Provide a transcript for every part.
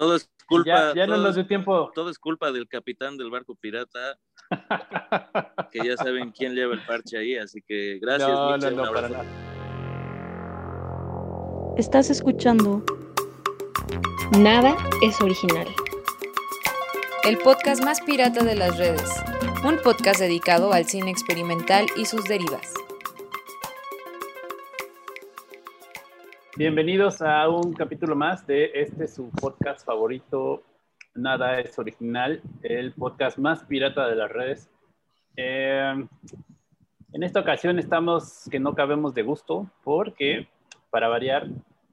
Todo es culpa. Ya, no nos dio tiempo. Todo es culpa del capitán del barco pirata. que ya saben quién lleva el parche ahí, así que gracias. No, no, no, para nada. Estás escuchando Nada es original. El podcast más pirata de las redes. Un podcast dedicado al cine experimental y sus derivas. Bienvenidos a un capítulo más de este su podcast favorito, Nada es original, el podcast más pirata de las redes. Eh, en esta ocasión estamos que no cabemos de gusto porque, para variar,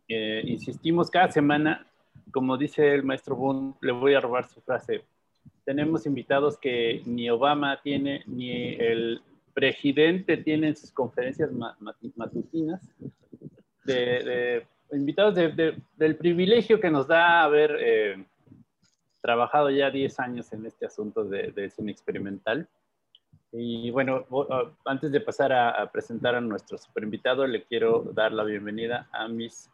eh, insistimos cada semana, como dice el maestro Boone, le voy a robar su frase, tenemos invitados que ni Obama tiene, ni el presidente tiene en sus conferencias matutinas de, invitados del privilegio que nos da haber eh, trabajado ya 10 años en este asunto de, cine experimental. Y bueno, ah, antes de pasar a, presentar a nuestro super invitado, le quiero dar la bienvenida a mis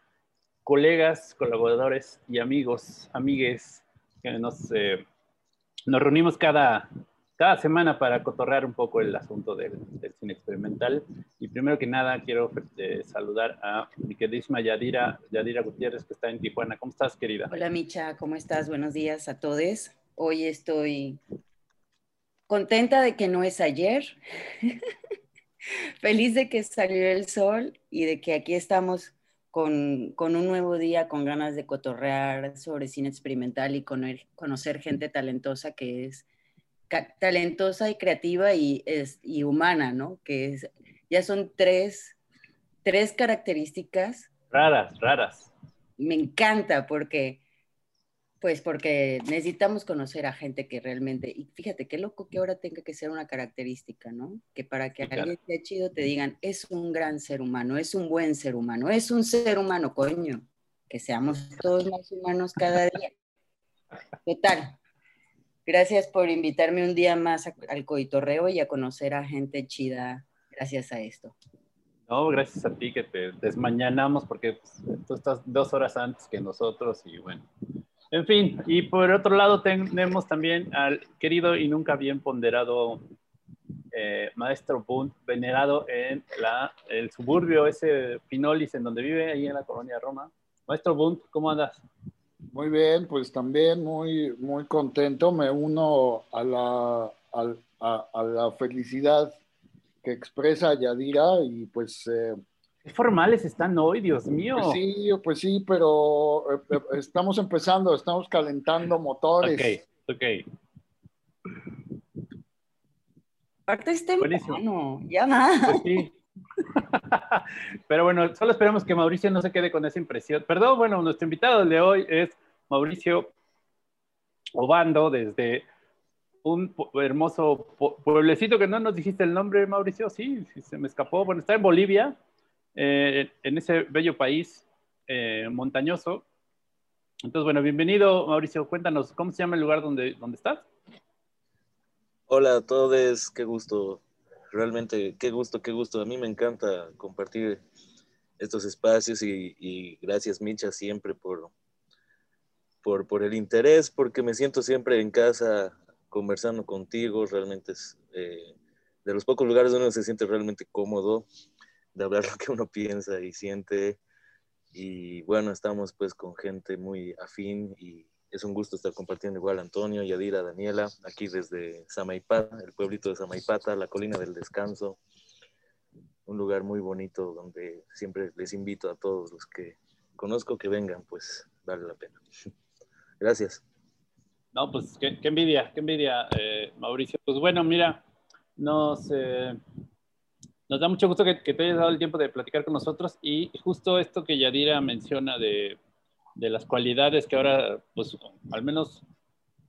colegas, colaboradores y amigos, amigues que nos, eh, nos reunimos cada, cada semana para cotorrear un poco el asunto del, cine experimental. Y primero que nada, quiero eh, saludar a mi queridísima Yadira, Yadira Gutiérrez, que está en Tijuana. ¿Cómo estás, querida? Hola, Micha, ¿cómo estás? Buenos días a todos. Hoy estoy contenta de que no es ayer. Feliz de que salió el sol y de que aquí estamos con, con, un nuevo día, con ganas de cotorrear sobre cine experimental y conocer gente talentosa que es talentosa y creativa y, es, y humana, ¿no? Que es, ya son tres, tres características. Raras, raras. Me encanta porque, pues porque necesitamos conocer a gente que realmente, y fíjate qué loco que ahora tenga que ser una característica, ¿no? Que para que alguien sea chido te digan, es un gran ser humano, es un buen ser humano, es un ser humano, coño, que seamos todos más humanos cada día. Total, Gracias por invitarme un día más al coitorreo y a conocer a gente chida gracias a esto. No, gracias a ti que te desmañanamos porque pues, tú estás dos horas antes que nosotros y bueno. En fin, y por otro lado tenemos también al querido y nunca bien ponderado eh, maestro Bunt, venerado en la, el suburbio ese Pinolis en donde vive, ahí en la colonia Roma. Maestro Bunt, ¿cómo andas? Muy bien, pues también muy, muy contento. Me uno a la, a, la felicidad que expresa Yadira y pues... Eh, Qué formales están hoy, Dios mío. Pues sí, pues sí, pero eh, eh, estamos empezando, estamos calentando motores. Ok, ok. Aparte este Buenísimo. ya más. Pues sí. Pero bueno, solo esperamos que Mauricio no se quede con esa impresión. Perdón, bueno, nuestro invitado de hoy es Mauricio Obando desde un hermoso pueblecito que no nos dijiste el nombre, Mauricio, sí, sí se me escapó. Bueno, está en Bolivia, eh, en ese bello país eh, montañoso. Entonces, bueno, bienvenido, Mauricio. Cuéntanos, ¿cómo se llama el lugar donde, donde estás? Hola a todos, qué gusto realmente qué gusto, qué gusto. A mí me encanta compartir estos espacios y, gracias Micha siempre por, por, por, el interés, porque me siento siempre en casa conversando contigo. Realmente es eh, de los pocos lugares donde uno se siente realmente cómodo de hablar lo que uno piensa y siente. Y bueno, estamos pues con gente muy afín y es un gusto estar compartiendo igual Antonio, Yadira, Daniela, aquí desde Samaipata, el pueblito de Samaipata, la colina del descanso. Un lugar muy bonito donde siempre les invito a todos los que conozco que vengan, pues vale la pena. Gracias. No, pues qué, envidia, qué envidia, eh, Mauricio. Pues bueno, mira, nos, eh, nos da mucho gusto que, te hayas dado el tiempo de platicar con nosotros y justo esto que Yadira menciona de de las cualidades que ahora, pues al menos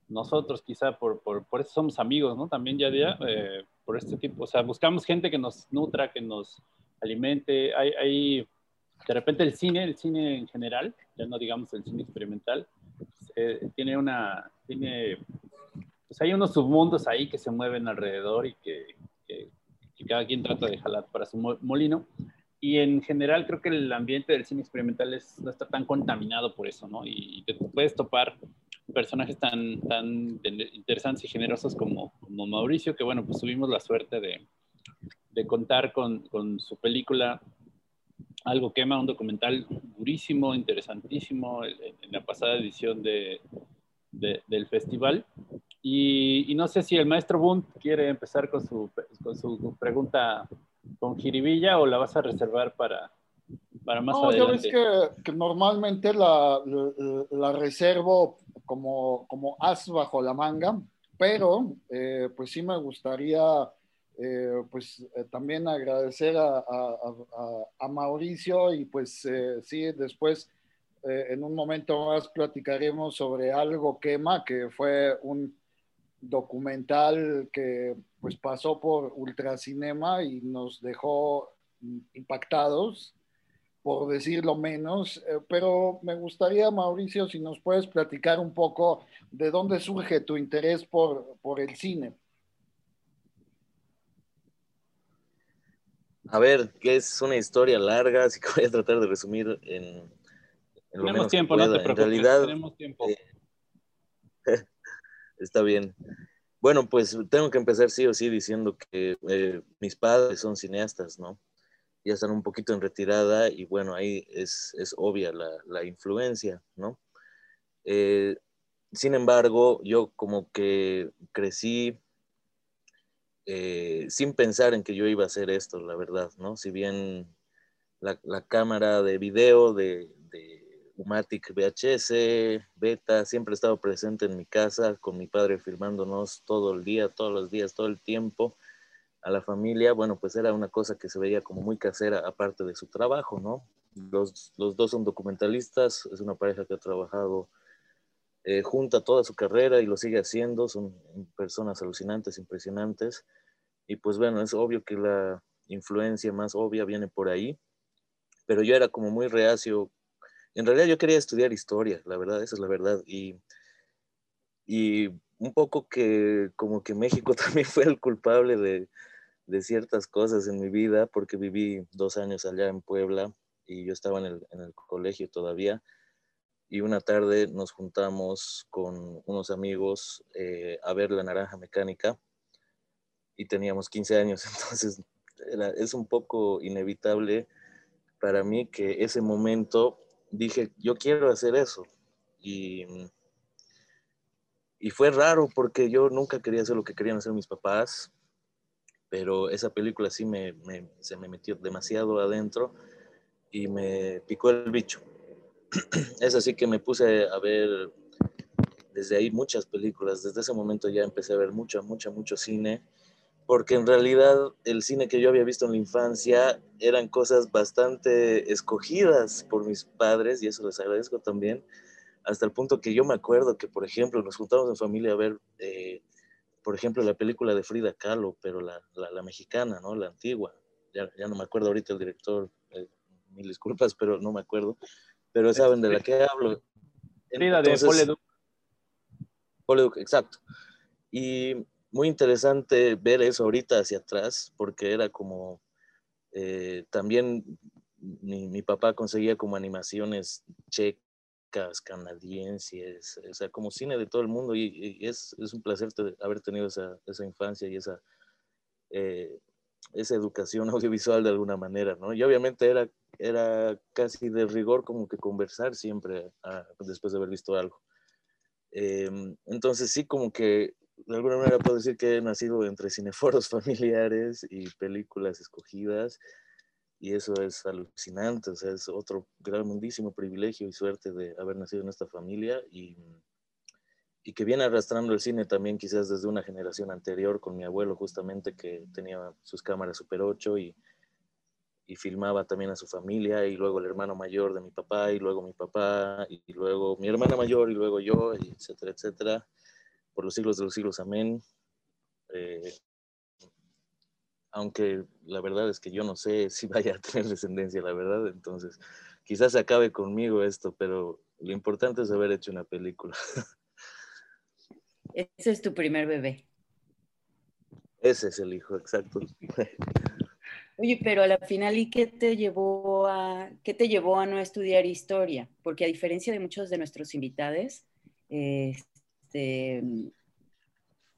nosotros quizá por, por, por eso somos amigos, ¿no? También ya día, eh, por este tipo, o sea, buscamos gente que nos nutra, que nos alimente. Hay, hay, de repente el cine, el cine en general, ya no digamos el cine experimental, eh, tiene una, tiene, pues hay unos submundos ahí que se mueven alrededor y que, que, que cada quien trata de jalar para su molino y en general creo que el ambiente del cine experimental es, no está tan contaminado por eso, ¿no? Y te puedes topar personajes tan, tan interesantes y generosos como, como Mauricio, que bueno, pues tuvimos la suerte de, de contar con, con, su película Algo Quema, un documental durísimo, interesantísimo, en, la pasada edición de, del festival. Y, y, no sé si el maestro Bunt quiere empezar con su, con su pregunta con jiribilla o la vas a reservar para, para más no, adelante. que, que, normalmente la, la, reservo como, como as bajo la manga, pero eh, pues sí me gustaría eh, pues eh, también agradecer a, a, a, Mauricio y pues sí, después en un momento más platicaremos sobre algo quema, que fue un documental que pues pasó por Ultracinema y nos dejó impactados por decirlo menos, eh, pero me gustaría, Mauricio, si nos puedes platicar un poco de dónde surge tu interés por, por el cine. A ver, que es una historia larga, así que voy a tratar de resumir en, en lo tenemos tiempo, no te preocupes, en realidad, tenemos tiempo. Eh, está bien. Bueno, pues tengo que empezar sí o sí diciendo que eh, mis padres son cineastas, ¿no? ya están un poquito en retirada y bueno, ahí es, es obvia la, la, influencia, ¿no? Eh, sin embargo, yo como que crecí eh, sin pensar en que yo iba a hacer esto, la verdad, ¿no? Si bien la, la cámara de video de, de Umatic VHS, Beta, siempre he estado presente en mi casa con mi padre filmándonos todo el día, todos los días, todo el tiempo a la familia, bueno, pues era una cosa que se veía como muy casera aparte de su trabajo, ¿no? Los, los dos son documentalistas, es una pareja que ha trabajado eh, junta toda su carrera y lo sigue haciendo, son personas alucinantes, impresionantes, y pues bueno, es obvio que la influencia más obvia viene por ahí, pero yo era como muy reacio, en realidad yo quería estudiar historia, la verdad, esa es la verdad, y, y un poco que como que México también fue el culpable de, de ciertas cosas en mi vida, porque viví dos años allá en Puebla y yo estaba en el, en el colegio todavía. Y una tarde nos juntamos con unos amigos eh, a ver la naranja mecánica y teníamos 15 años, entonces es un poco inevitable para mí que ese momento dije, yo quiero hacer eso. Y, y fue raro porque yo nunca quería hacer lo que querían hacer mis papás, pero esa película sí me, se me metió demasiado adentro y me picó el bicho. Es así que me puse a ver desde ahí muchas películas, desde ese momento ya empecé a ver mucho, mucho, mucho cine, porque en realidad el cine que yo había visto en la infancia eran cosas bastante escogidas por mis padres, y eso les agradezco también, hasta el punto que yo me acuerdo que, por ejemplo, nos juntamos en familia a ver eh, por ejemplo, la película de Frida Kahlo, pero la, la, mexicana, ¿no? La antigua. Ya, ya, no me acuerdo ahorita el director, eh, mil disculpas, pero no me acuerdo. Pero saben de la que hablo. Frida de Poleduc. Poleduc, exacto. Y muy interesante ver eso ahorita hacia atrás, porque era como eh, también mi, mi, papá conseguía como animaciones che, canadienses, o sea, como cine de todo el mundo y, es, es, un placer haber tenido esa, esa, infancia y esa, eh, esa educación audiovisual de alguna manera, ¿no? Y obviamente era, era casi de rigor como que conversar siempre ah, después de haber visto algo. Em, entonces sí, como que de alguna manera puedo decir que he nacido entre cineforos familiares y películas escogidas y eso es alucinante, o sea, es otro grandísimo privilegio y suerte de haber nacido en esta familia y, y que viene arrastrando el cine también quizás desde una generación anterior con mi abuelo justamente que tenía sus cámaras Super 8 y, y filmaba también a su familia y luego el hermano mayor de mi papá y luego mi papá y, luego mi hermana mayor y luego yo, etcétera, etcétera, por los siglos de los siglos, amén. Eh, aunque la verdad es que yo no sé si vaya a tener descendencia, la verdad, entonces quizás se acabe conmigo esto, pero lo importante es haber hecho una película. Ese es tu primer bebé. Ese es el hijo, exacto. Oye, pero a la final, ¿y qué te llevó a, qué te llevó a no estudiar historia? Porque a diferencia de muchos de nuestros invitados, eh, este,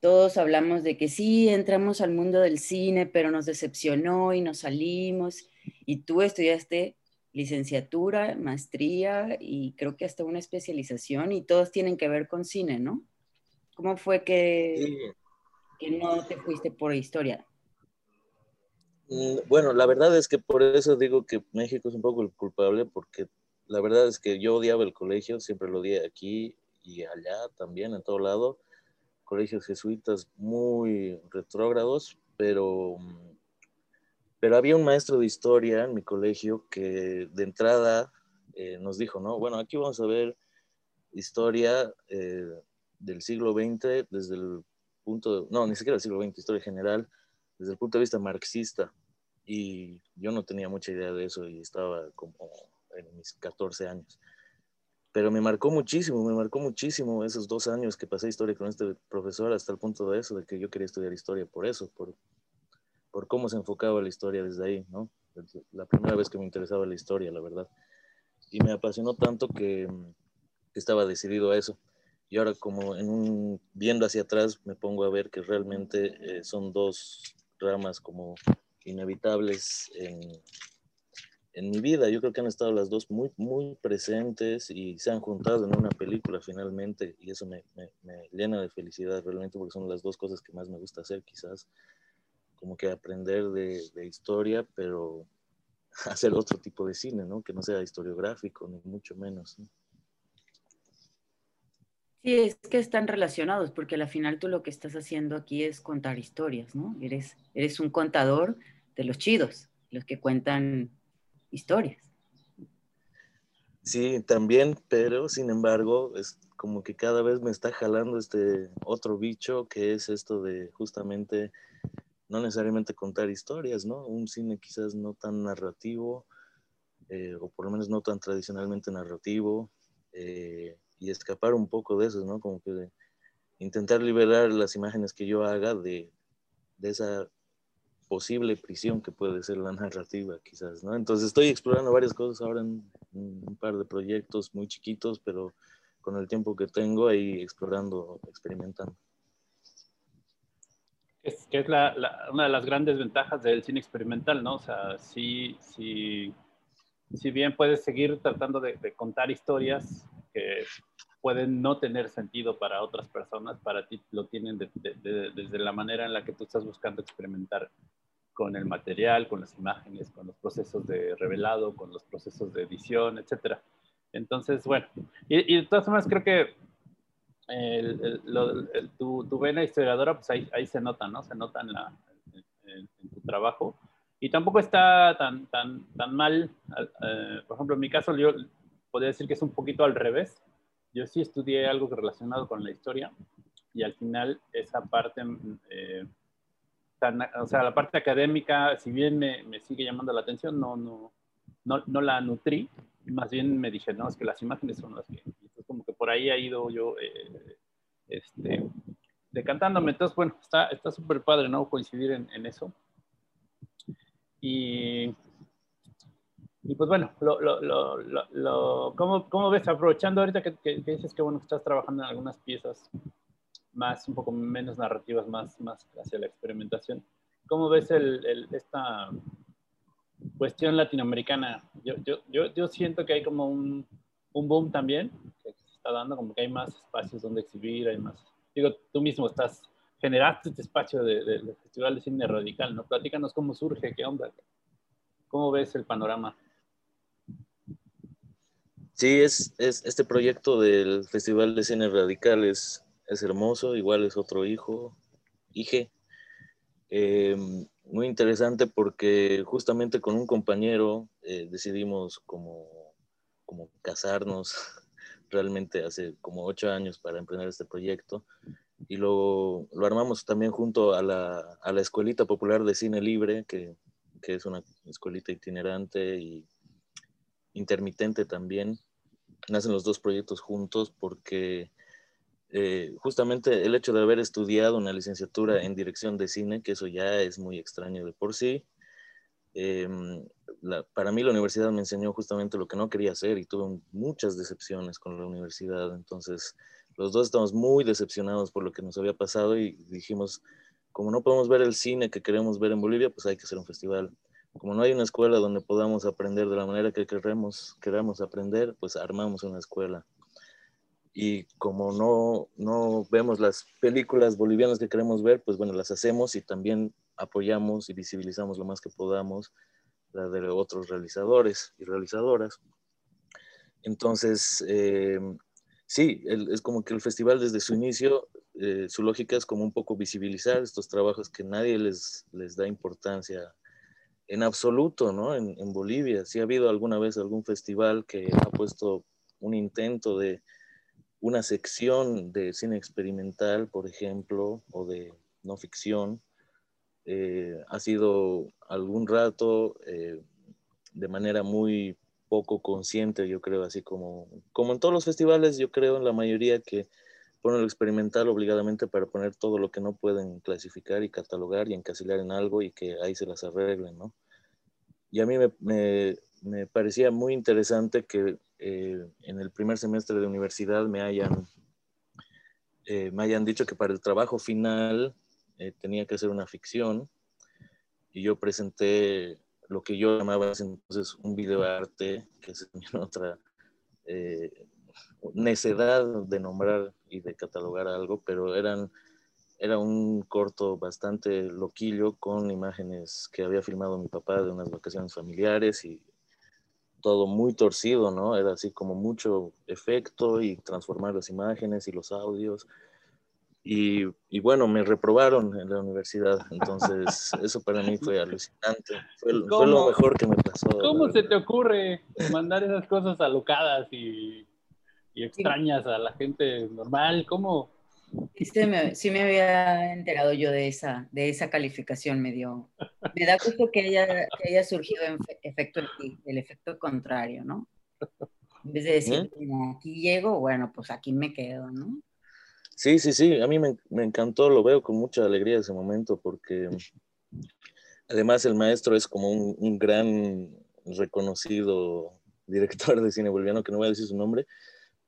todos hablamos de que sí, entramos al mundo del cine, pero nos decepcionó y nos salimos. Y tú estudiaste licenciatura, maestría y creo que hasta una especialización y todos tienen que ver con cine, ¿no? ¿Cómo fue que, que no te fuiste por historia? Mm, bueno, la verdad es que por eso digo que México es un poco el culpable, porque la verdad es que yo odiaba el colegio, siempre lo odié aquí y allá también, en todo lado. Colegios jesuitas muy retrógrados, pero, pero había un maestro de historia en mi colegio que de entrada eh, nos dijo, ¿no? Bueno, aquí vamos a ver historia eh, del siglo XX desde el punto, no, ni siquiera del siglo XX, historia general, desde el punto de vista marxista. Y yo no tenía mucha idea de eso y estaba como en mis 14 años. Pero me marcó muchísimo, me marcó muchísimo esos dos años que pasé historia con este profesor hasta el punto de eso, de que yo quería estudiar historia por eso, por, por cómo se enfocaba la historia desde ahí, ¿no? La primera vez que me interesaba la historia, la verdad. Y me apasionó tanto que, que estaba decidido a eso. Y ahora como en un, viendo hacia atrás me pongo a ver que realmente eh, son dos ramas como inevitables en, en mi vida. Yo creo que han estado las dos muy, muy presentes y se han juntado en una película finalmente y eso me, me, me, llena de felicidad realmente porque son las dos cosas que más me gusta hacer quizás, como que aprender de, de historia, pero hacer otro tipo de cine, ¿no? Que no sea historiográfico, ni mucho menos. ¿no? Sí, es que están relacionados, porque al final tú lo que estás haciendo aquí es contar historias, ¿no? Eres, eres un contador de los chidos, los que cuentan historias. Sí, también, pero sin embargo, es como que cada vez me está jalando este otro bicho que es esto de justamente no necesariamente contar historias, ¿no? Un cine quizás no tan narrativo, eh, o por lo menos no tan tradicionalmente narrativo. Eh, y escapar un poco de eso, ¿no? Como que intentar liberar las imágenes que yo haga de, de esa posible prisión que puede ser la narrativa, quizás, ¿no? Entonces estoy explorando varias cosas ahora en, un par de proyectos muy chiquitos, pero con el tiempo que tengo ahí explorando, experimentando. Es que es la, la, una de las grandes ventajas del cine experimental, ¿no? O sea, sí, sí, si bien puedes seguir tratando de, de contar historias, que pueden no tener sentido para otras personas, para ti lo tienen de, de, de, desde la manera en la que tú estás buscando experimentar con el material, con las imágenes, con los procesos de revelado, con los procesos de edición, etc. Entonces, bueno, y, y de todas formas creo que el, el, lo, el, tu, tu, vena historiadora, pues ahí, ahí, se nota, ¿no? Se nota en, la, en, en tu trabajo. Y tampoco está tan, tan, tan mal. Eh, por ejemplo, en mi caso, yo podría decir que es un poquito al revés. Yo sí estudié algo relacionado con la historia y al final esa parte, eh, tan, o sea, la parte académica, si bien me, me, sigue llamando la atención, no, no, no, no la nutrí, más bien me dije, no, es que las imágenes son las que, entonces como que por ahí ha ido yo, eh, este, decantándome. Entonces, bueno, está súper padre, ¿no? Coincidir en eso. Y y pues bueno, lo, lo, lo, ¿cómo, ¿cómo, ves aprovechando ahorita que, que, que, dices que bueno, estás trabajando en algunas piezas más, un poco menos narrativas, más, más hacia la experimentación? ¿Cómo ves el, el, esta cuestión latinoamericana? Yo, yo, yo, yo, siento que hay como un, un boom también, que se está dando, como que hay más espacios donde exhibir, hay más... Digo, tú mismo estás, generaste este espacio del de, de Festival de Cine Radical, ¿no? Platícanos cómo surge, qué onda, cómo ves el panorama. Sí, es, es, este proyecto del Festival de Cine Radical es, es hermoso, igual es otro hijo, hije. Eh, muy interesante porque justamente con un compañero eh, decidimos como, como casarnos realmente hace como ocho años para emprender este proyecto y lo, lo armamos también junto a la, a la Escuelita Popular de Cine Libre, que, que es una escuelita itinerante y intermitente también. Nacen los dos proyectos juntos porque eh, justamente el hecho de haber estudiado una licenciatura en dirección de cine, que eso ya es muy extraño de por sí, la, para mí la universidad me enseñó justamente lo que no quería hacer y tuve muchas decepciones con la universidad. Entonces, los dos estamos muy decepcionados por lo que nos había pasado y dijimos, como no podemos ver el cine que queremos ver en Bolivia, pues hay que hacer un festival. Como no hay una escuela donde podamos aprender de la manera que queremos, queramos aprender, pues armamos una escuela. Y como no, no vemos las películas bolivianas que queremos ver, pues bueno, las hacemos y también apoyamos y visibilizamos lo más que podamos la de otros realizadores y realizadoras. Entonces, eh, sí, es como que el festival desde su inicio, eh, su lógica es como un poco visibilizar estos trabajos que nadie les, les da importancia en absoluto, ¿no? En, Bolivia. Si ha habido alguna vez algún festival que ha puesto un intento de una sección de cine experimental, por ejemplo, o de no ficción, eh, ha sido algún rato eh, de manera muy poco consciente, yo creo, así como, como en todos los festivales, yo creo en la mayoría que ponen lo experimental obligadamente para poner todo lo que no pueden clasificar y catalogar y encasillar en algo y que ahí se las arreglen, ¿no? Y a mí me, me, parecía muy interesante que eh, en el primer semestre de universidad me hayan, eh, me hayan dicho que para el trabajo final eh, tenía que hacer una ficción y yo presenté lo que yo llamaba entonces un videoarte, que es otra eh, necedad de nombrar y de catalogar algo, pero eran, era un corto bastante loquillo con imágenes que había filmado mi papá de unas vacaciones familiares y todo muy torcido, ¿no? Era así como mucho efecto y transformar las imágenes y los audios. Y, bueno, me reprobaron en la universidad, entonces eso para mí fue alucinante, fue, lo mejor que me pasó. ¿Cómo se te ocurre mandar esas cosas alocadas y, y extrañas a la gente normal? ¿Cómo? Sí me, sí me había enterado yo de esa, de esa calificación, me dio. Me da gusto que haya, que haya surgido en efecto, el, efecto contrario, ¿no? En vez de decir, aquí llego, bueno, pues aquí me quedo, ¿no? Sí, sí, sí, a mí me, me, encantó, lo veo con mucha alegría ese momento porque además el maestro es como un, un, gran reconocido director de cine boliviano, que no voy a decir su nombre,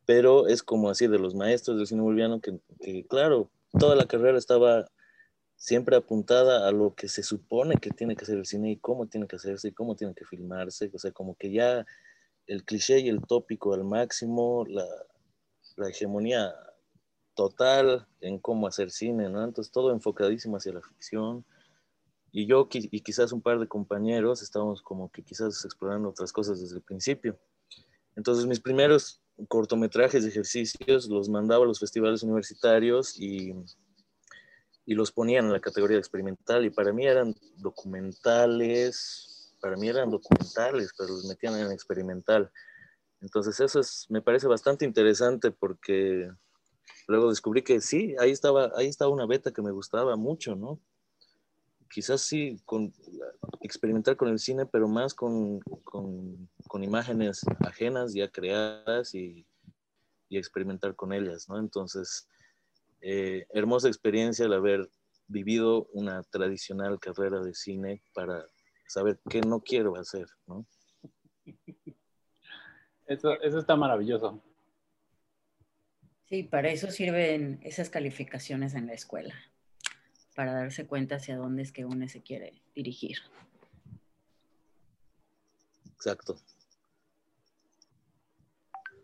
pero es como así de los maestros del cine boliviano que, que claro, toda la carrera estaba siempre apuntada a lo que se supone que tiene que ser el cine y cómo tiene que hacerse y cómo tiene que filmarse, o sea, como que ya el cliché y el tópico al máximo, la, la hegemonía total en cómo hacer cine, ¿no? Entonces todo enfocadísimo hacia la ficción. Y yo y quizás un par de compañeros estábamos como que quizás explorando otras cosas desde el principio. Entonces mis primeros cortometrajes de ejercicios los mandaba a los festivales universitarios y, y los ponían en la categoría experimental y para mí eran documentales, para mí eran documentales, pero los metían en experimental. Entonces eso es, me parece bastante interesante porque luego descubrí que sí, ahí estaba, ahí estaba una beta que me gustaba mucho, ¿no? Quizás sí, con, experimentar con el cine, pero más con, con, con imágenes ajenas ya creadas y, y, experimentar con ellas, ¿no? Entonces, eh, hermosa experiencia el haber vivido una tradicional carrera de cine para saber qué no quiero hacer, ¿no? Eso, eso está maravilloso. Sí, para eso sirven esas calificaciones en la escuela, para darse cuenta hacia dónde es que uno se quiere dirigir. Exacto.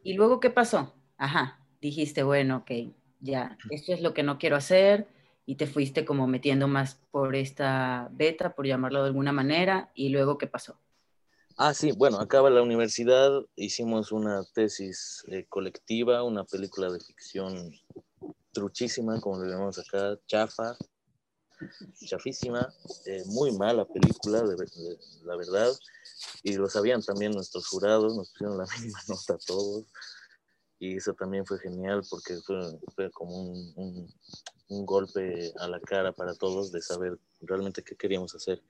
¿Y luego qué pasó? Ajá, dijiste, bueno, ok, ya, esto es lo que no quiero hacer y te fuiste como metiendo más por esta beta, por llamarlo de alguna manera, y luego qué pasó? Ah, sí, bueno, acaba la universidad, hicimos una tesis eh, colectiva, una película de ficción truchísima, como le llamamos acá, chafa, chafísima, eh, muy mala película, la verdad, y lo sabían también nuestros jurados, nos pusieron la misma nota a todos, y eso también fue genial porque fue, como un, un golpe a la cara para todos de saber realmente qué queríamos hacer.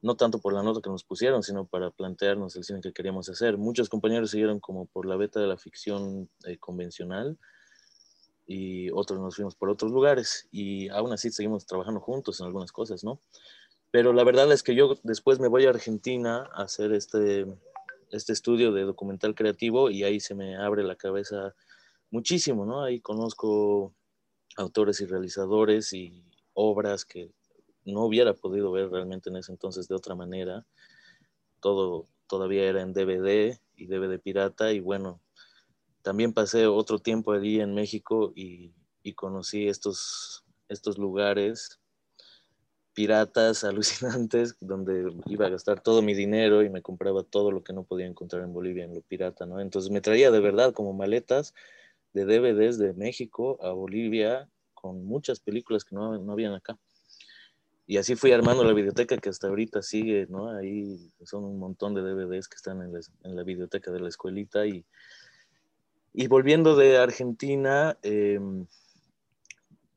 No tanto por la nota que nos pusieron, sino para plantearnos el cine que queríamos hacer. Muchos compañeros siguieron como por la beta de la ficción eh, convencional y otros nos fuimos por otros lugares y aún así seguimos trabajando juntos en algunas cosas, ¿no? Pero la verdad es que yo después me voy a Argentina a hacer este, este estudio de documental creativo y ahí se me abre la cabeza muchísimo, ¿no? Ahí conozco autores y realizadores y obras que no hubiera podido ver realmente en ese entonces de otra manera. Todo todavía era en DVD y DVD pirata y bueno, también pasé otro tiempo allí en México y, y conocí estos, estos lugares piratas alucinantes donde iba a gastar todo mi dinero y me compraba todo lo que no podía encontrar en Bolivia en lo pirata, ¿no? Entonces me traía de verdad como maletas de DVDs de México a Bolivia con muchas películas que no, no habían acá. Y así fui armando la biblioteca que hasta ahorita sigue, ¿no? Ahí son un montón de DVDs que están en la, en la biblioteca de la escuelita. Y, y volviendo de Argentina, eh,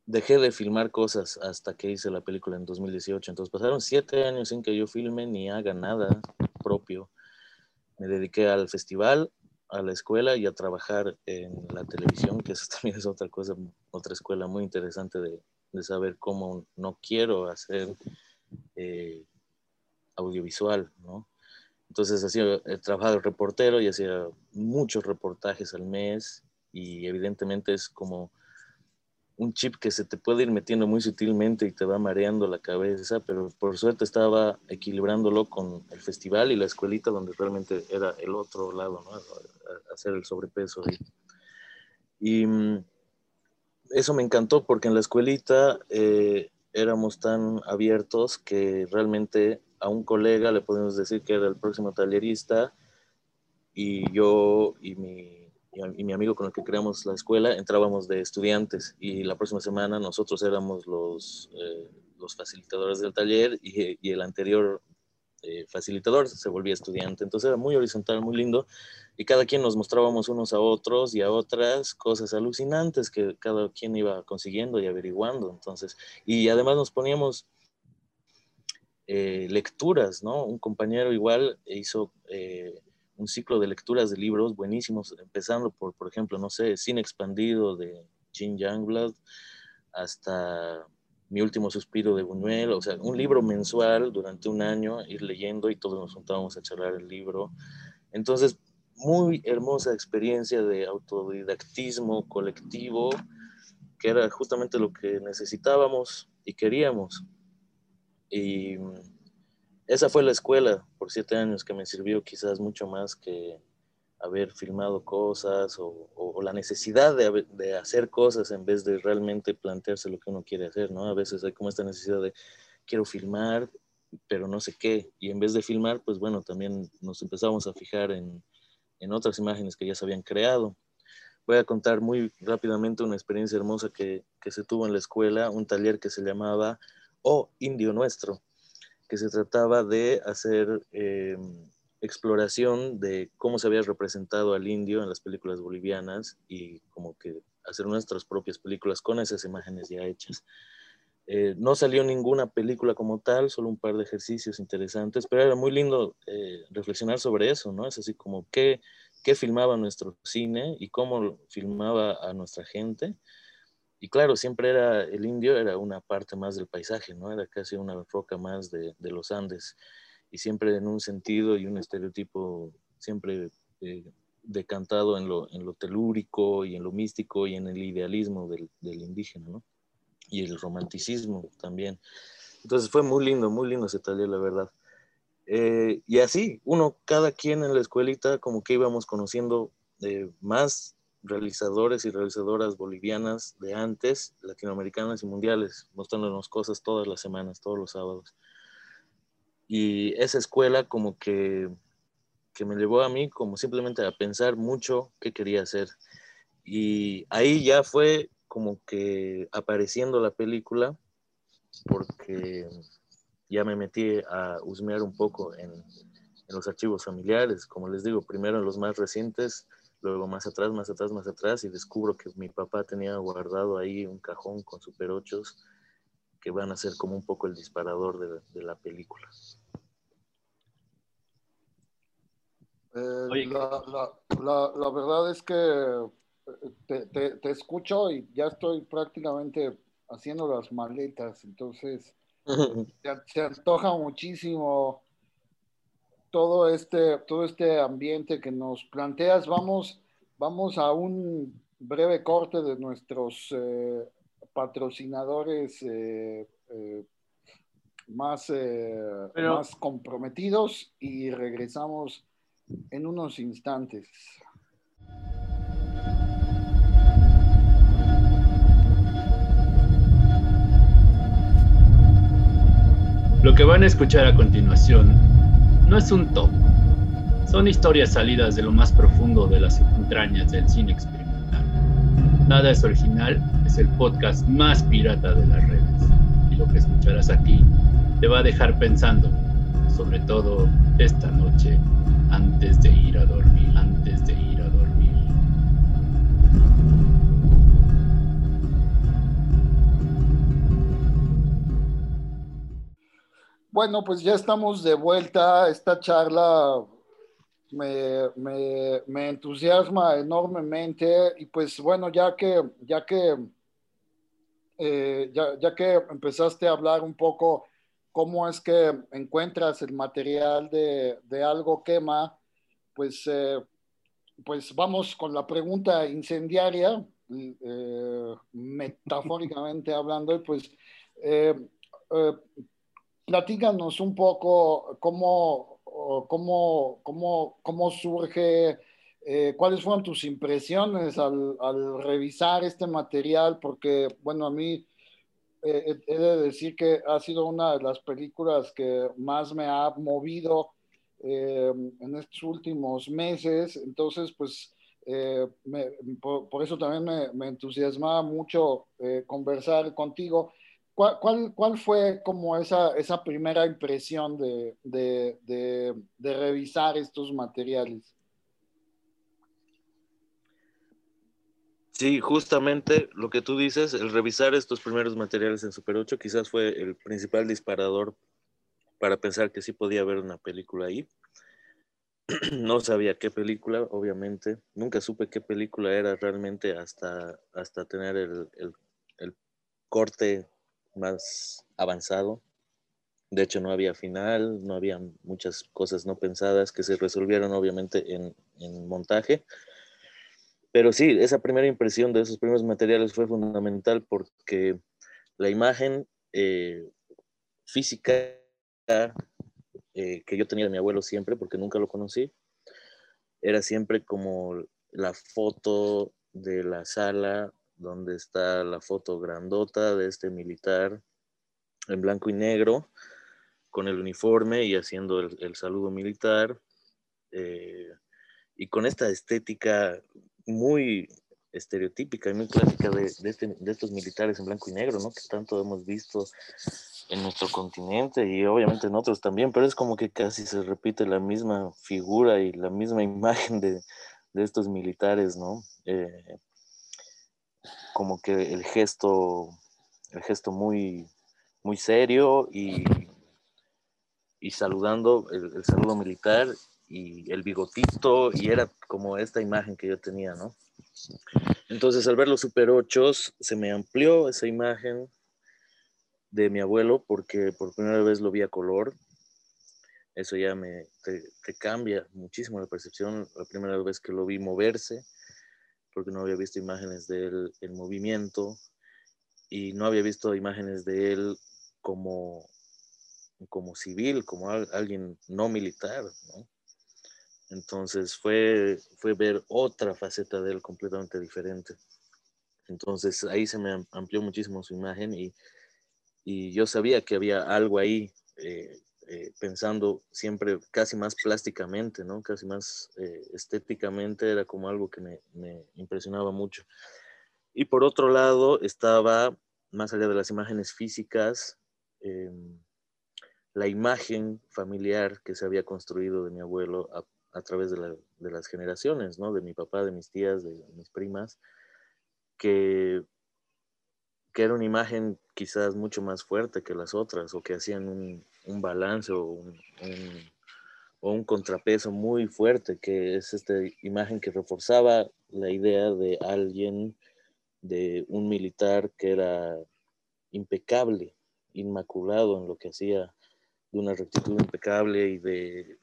dejé de filmar cosas hasta que hice la película en 2018. Entonces pasaron siete años sin que yo filme ni haga nada propio. Me dediqué al festival, a la escuela y a trabajar en la televisión, que eso también es otra cosa, otra escuela muy interesante de, de saber cómo no quiero hacer eh, audiovisual, ¿no? Entonces hacía, he trabajado de reportero y hacía muchos reportajes al mes y evidentemente es como un chip que se te puede ir metiendo muy sutilmente y te va mareando la cabeza, pero por suerte estaba equilibrándolo con el festival y la escuelita donde realmente era el otro lado, ¿no? Hacer el sobrepeso. Y, y mm, eso me encantó porque en la escuelita eh, éramos tan abiertos que realmente a un colega le podemos decir que era el próximo tallerista y yo y mi, y mi amigo con el que creamos la escuela entrábamos de estudiantes y la próxima semana nosotros éramos los, eh, los facilitadores del taller y, y el anterior eh, facilitador, se volvía estudiante. Entonces era muy horizontal, muy lindo. Y cada quien nos mostrábamos unos a otros y a otras cosas alucinantes que cada quien iba consiguiendo y averiguando. Entonces, y además nos poníamos eh, lecturas, ¿no? Un compañero igual hizo eh, un ciclo de lecturas de libros buenísimos, empezando por, por ejemplo, no sé, Cine Expandido de Jean Youngblood, hasta mi último suspiro de Buñuel, o sea, un libro mensual durante un año, ir leyendo y todos nos juntábamos a charlar el libro. Entonces, muy hermosa experiencia de autodidactismo colectivo, que era justamente lo que necesitábamos y queríamos. Y esa fue la escuela por siete años que me sirvió quizás mucho más que haber filmado cosas o, la necesidad de, hacer cosas en vez de realmente plantearse lo que uno quiere hacer, ¿no? A veces hay como esta necesidad de quiero filmar, pero no sé qué. Y en vez de filmar, pues bueno, también nos empezamos a fijar en, otras imágenes que ya se habían creado. Voy a contar muy rápidamente una experiencia hermosa que, se tuvo en la escuela, un taller que se llamaba O Indio Nuestro, que se trataba de hacer... Eh, exploración de cómo se había representado al indio en las películas bolivianas y como que hacer nuestras propias películas con esas imágenes ya hechas. Eh, no salió ninguna película como tal, solo un par de ejercicios interesantes, pero era muy lindo eh, reflexionar sobre eso, ¿no? Es así como qué, qué filmaba nuestro cine y cómo filmaba a nuestra gente. Y claro, siempre era el indio, era una parte más del paisaje, ¿no? Era casi una roca más de, los Andes y siempre en un sentido y un estereotipo siempre eh, decantado en lo, telúrico y en lo místico y en el idealismo del, del indígena, ¿no? Y el romanticismo también. Entonces fue muy lindo, muy lindo ese taller, la verdad. Eh, y así, uno, cada quien en la escuelita, como que íbamos conociendo eh, más realizadores y realizadoras bolivianas de antes, latinoamericanas y mundiales, mostrándonos cosas todas las semanas, todos los sábados. Y esa escuela como que, que me llevó a mí como simplemente a pensar mucho qué quería hacer. Y ahí ya fue como que apareciendo la película, porque ya me metí a husmear un poco en, en, los archivos familiares, como les digo, primero en los más recientes, luego más atrás, más atrás, más atrás, y descubro que mi papá tenía guardado ahí un cajón con Super 8 que van a ser como un poco el disparador de, de la película. Eh, la, la, la, verdad es que eh, te, te, te, escucho y ya estoy prácticamente haciendo las maletas, entonces se, antoja muchísimo todo este, todo este ambiente que nos planteas. Vamos, vamos a un breve corte de nuestros eh, patrocinadores eh, eh, más, más comprometidos y regresamos en unos instantes. Lo que van a escuchar a continuación no es un top, son historias salidas de lo más profundo de las entrañas del cine experimental. Nada es original, es el podcast más pirata de las redes. Y lo que escucharás aquí te va a dejar pensando, sobre todo esta noche, antes de ir a dormir, antes de ir Bueno, pues ya estamos de vuelta. Esta charla me, me, entusiasma enormemente y pues bueno, ya que, ya que, eh, ya, que empezaste a hablar un poco cómo es que encuentras el material de, algo quema, pues, eh, pues vamos con la pregunta incendiaria, eh, metafóricamente hablando, y pues platícanos un poco cómo, cómo, cómo, cómo surge, eh, cuáles fueron tus impresiones al, revisar este material, porque, bueno, a mí eh, he de decir que ha sido una de las películas que más me ha movido eh, en estos últimos meses, entonces, pues, por, por, eso también me, me entusiasmaba mucho conversar contigo. ¿Cuál, cuál, fue como esa, esa primera impresión de, de, de, revisar estos materiales? Sí, justamente lo que tú dices, el revisar estos primeros materiales en Super 8 quizás fue el principal disparador para pensar que sí podía haber una película ahí. No sabía qué película, obviamente. Nunca supe qué película era realmente hasta, hasta tener el, el, el corte más avanzado. De hecho, no había final, no había muchas cosas no pensadas que se resolvieron obviamente en, montaje. Pero sí, esa primera impresión de esos primeros materiales fue fundamental porque la imagen eh, física eh, que yo tenía de mi abuelo siempre, porque nunca lo conocí, era siempre como la foto de la sala donde está la foto grandota de este militar en blanco y negro, con el uniforme y haciendo el, saludo militar, eh, y con esta estética muy estereotípica y muy clásica este, de, estos militares en blanco y negro, ¿no? Que tanto hemos visto en nuestro continente y obviamente en otros también, pero es como que casi se repite la misma figura y la misma imagen de, estos militares, ¿no? Eh, como que el gesto, el gesto muy, muy serio y, y saludando, el, saludo militar y el bigotito, y era como esta imagen que yo tenía, ¿no? Entonces al ver los Super 8 se me amplió esa imagen de mi abuelo porque por primera vez lo vi a color. Eso ya me te, te cambia muchísimo la percepción. La primera vez que lo vi moverse, porque no había visto imágenes de él en movimiento y no había visto imágenes de él como, como civil, como alguien no militar, Entonces fue, fue ver otra faceta de él completamente diferente. Entonces ahí se me amplió muchísimo su imagen y, y yo sabía que había algo ahí eh, eh, pensando siempre casi más plásticamente, ¿no? Casi más eh, estéticamente, era como algo que me, impresionaba mucho. Y por otro lado estaba, más allá de las imágenes físicas, em, la imagen familiar que se había construido de mi abuelo a, través de, de, las generaciones, ¿no? De mi papá, de mis tías, de mis primas, que que era una imagen quizás mucho más fuerte que las otras o que hacían un, un balance o un, o un, contrapeso muy fuerte, que es esta imagen que reforzaba la idea de alguien, de un militar que era impecable, inmaculado en lo que hacía, de una rectitud impecable y de,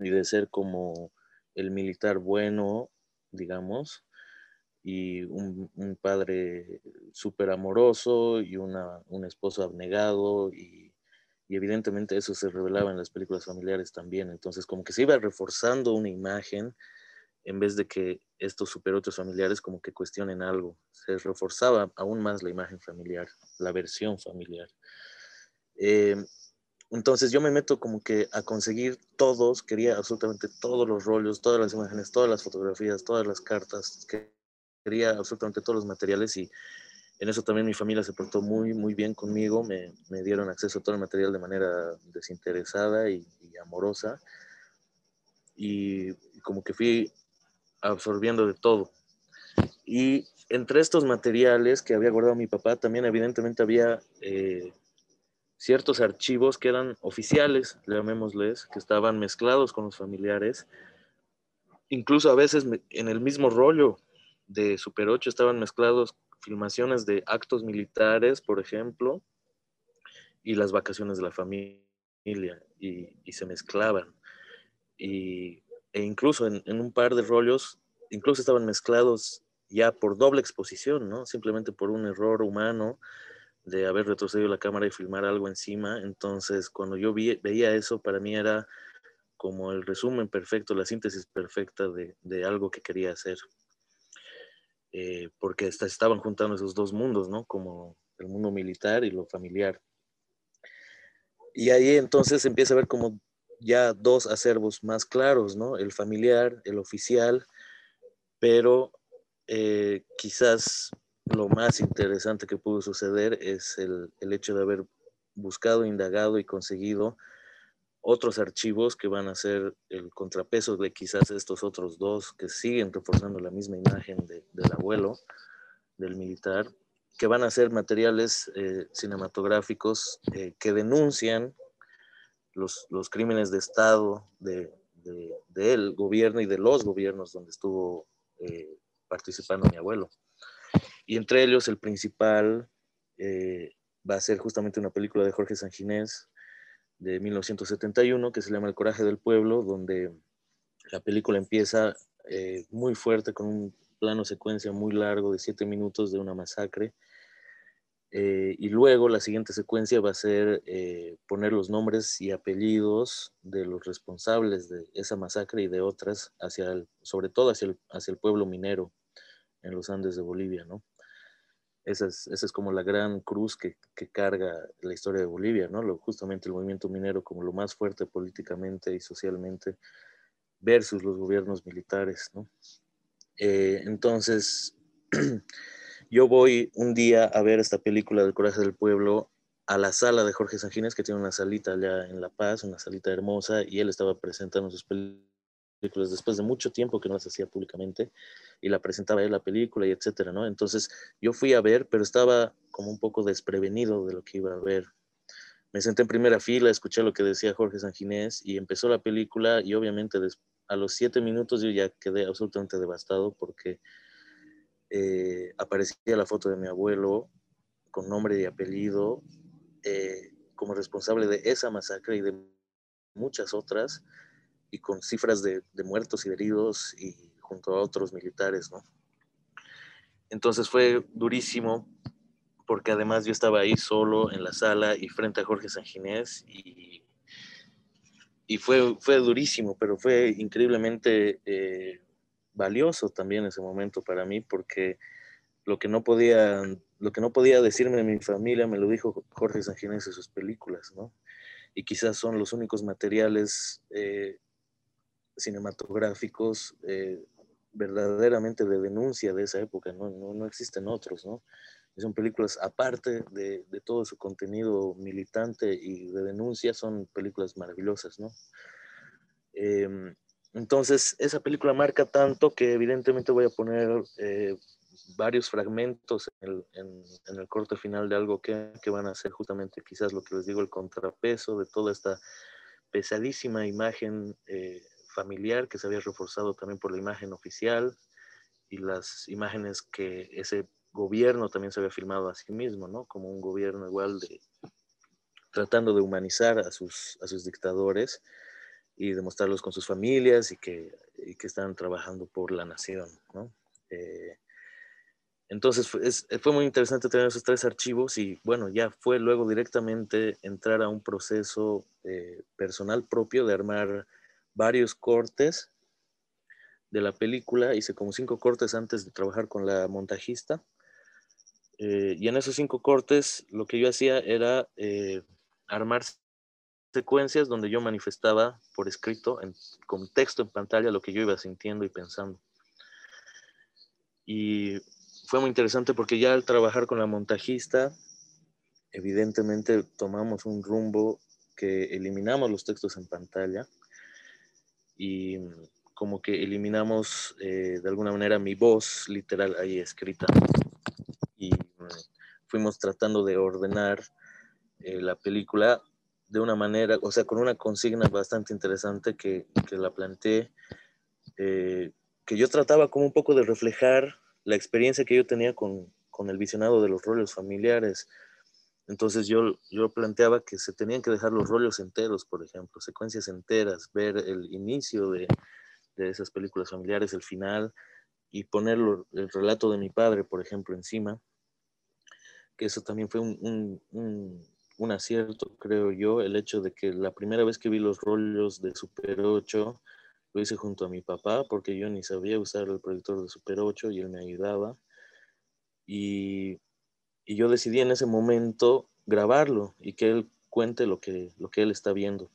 y de ser como el militar bueno, digamos, y un, un padre súper amoroso y una, un esposo abnegado y, y, evidentemente eso se revelaba en las películas familiares también. Entonces como que se iba reforzando una imagen en vez de que estos superotros familiares como que cuestionen algo. Se reforzaba aún más la imagen familiar, la versión familiar. Eh, entonces yo me meto como que a conseguir todos, quería absolutamente todos los rollos, todas las imágenes, todas las fotografías, todas las cartas, quería absolutamente todos los materiales y en eso también mi familia se portó muy, muy bien conmigo, me, me dieron acceso a todo el material de manera desinteresada y, y amorosa y como que fui absorbiendo de todo. Y entre estos materiales que había guardado mi papá, también evidentemente había eh, ciertos archivos que eran oficiales, llamémosles, que estaban mezclados con los familiares. Incluso a veces en el mismo rollo de Super 8 estaban mezclados filmaciones de actos militares, por ejemplo, y las vacaciones de la familia, y, y se mezclaban. Y e incluso en, un par de rollos, incluso estaban mezclados ya por doble exposición, ¿no? Simplemente por un error humano de haber retrocedido la cámara y filmar algo encima. Entonces, cuando yo veía eso, para mí era como el resumen perfecto, la síntesis perfecta de, algo que quería hacer. Eh, porque estaban juntando esos dos mundos, ¿no? Como el mundo militar y lo familiar. Y ahí entonces empieza a ver como ya dos acervos más claros, ¿no? El familiar, el oficial, pero eh, quizás lo más interesante que pudo suceder es el, hecho de haber buscado, indagado y conseguido otros archivos que van a ser el contrapeso de quizás estos otros dos que siguen reforzando la misma imagen del abuelo, del militar, que van a ser materiales eh, cinematográficos eh, que denuncian los, crímenes de Estado de, del gobierno y de los gobiernos donde estuvo eh, participando mi abuelo. Y entre ellos el principal va a ser justamente una película de Jorge Sanginés de 1971 que se llama El coraje del pueblo, donde la película empieza eh, muy fuerte con un plano secuencia muy largo de siete minutos de una masacre eh, y luego la siguiente secuencia va a ser eh, poner los nombres y apellidos de los responsables de esa masacre y de otras, hacia sobre todo hacia el, hacia el pueblo minero en los Andes de Bolivia, ¿no? Esa es, como la gran cruz que, que, carga la historia de Bolivia, ¿no? Lo, justamente el movimiento minero como lo más fuerte políticamente y socialmente versus los gobiernos militares, ¿no? Eh, entonces, Yo voy un día a ver esta película del Coraje del Pueblo a la sala de Jorge Sanginés, que tiene una salita allá en La Paz, una salita hermosa, y él estaba presentando sus películas después de mucho tiempo que no las hacía públicamente, y la presentaba él la película y etcétera, ¿no? Entonces yo fui a ver, pero estaba como un poco desprevenido de lo que iba a ver. Me senté en primera fila, escuché lo que decía Jorge Sanginés y empezó la película y obviamente a los siete minutos yo ya quedé absolutamente devastado porque eh, aparecía la foto de mi abuelo con nombre y apellido eh, como responsable de esa masacre y de muchas otras, y con cifras de, muertos y heridos y junto a otros militares, ¿no? Entonces fue durísimo porque además yo estaba ahí solo en la sala y frente a Jorge Sanginés y, y fue, fue durísimo, pero fue increíblemente eh, valioso también ese momento para mí porque lo que no podía, lo que no podía decirme mi familia me lo dijo Jorge Sanginés en sus películas, ¿no? Y quizás son los únicos materiales eh, cinematográficos eh, verdaderamente de denuncia de esa época, ¿no? No, existen otros, ¿no? Son películas aparte de, de, todo su contenido militante y de denuncia, son películas maravillosas, ¿no? Eh, entonces, esa película marca tanto que evidentemente voy a poner eh, varios fragmentos en el, corte final de algo que, van a ser justamente quizás lo que les digo, el contrapeso de toda esta pesadísima imagen eh, familiar que se había reforzado también por la imagen oficial y las imágenes que ese gobierno también se había filmado a sí mismo, ¿no? Como un gobierno igual de tratando de humanizar a sus, a sus dictadores y demostrarlos con sus familias y que, y que están trabajando por la nación. ¿no? Eh, Entonces fue, muy interesante tener esos tres archivos y bueno, ya fue luego directamente entrar a un proceso eh, personal propio de armar varios cortes de la película. Hice como cinco cortes antes de trabajar con la montajista. Eh, y en esos cinco cortes lo que yo hacía era eh, armar secuencias donde yo manifestaba por escrito, en, con texto en pantalla, lo que yo iba sintiendo y pensando. Y fue muy interesante porque ya al trabajar con la montajista, evidentemente tomamos un rumbo que eliminamos los textos en pantalla y como que eliminamos eh, de alguna manera mi voz literal ahí escrita y mm, fuimos tratando de ordenar eh, la película de una manera, o sea, con una consigna bastante interesante que, que la planteé, eh, que yo trataba como un poco de reflejar la experiencia que yo tenía con, con el visionado de los rollos familiares. Entonces yo, yo planteaba que se tenían que dejar los rollos enteros, por ejemplo, secuencias enteras, ver el inicio de, de esas películas familiares, el final, y poner el relato de mi padre, por ejemplo, encima, que eso también fue un, un, un, un, acierto, creo yo, el hecho de que la primera vez que vi los rollos de Super 8, lo hice junto a mi papá porque yo ni sabía usar el proyector de Super 8 y él me ayudaba. Y, y yo decidí en ese momento grabarlo y que él cuente lo que, lo que él está viendo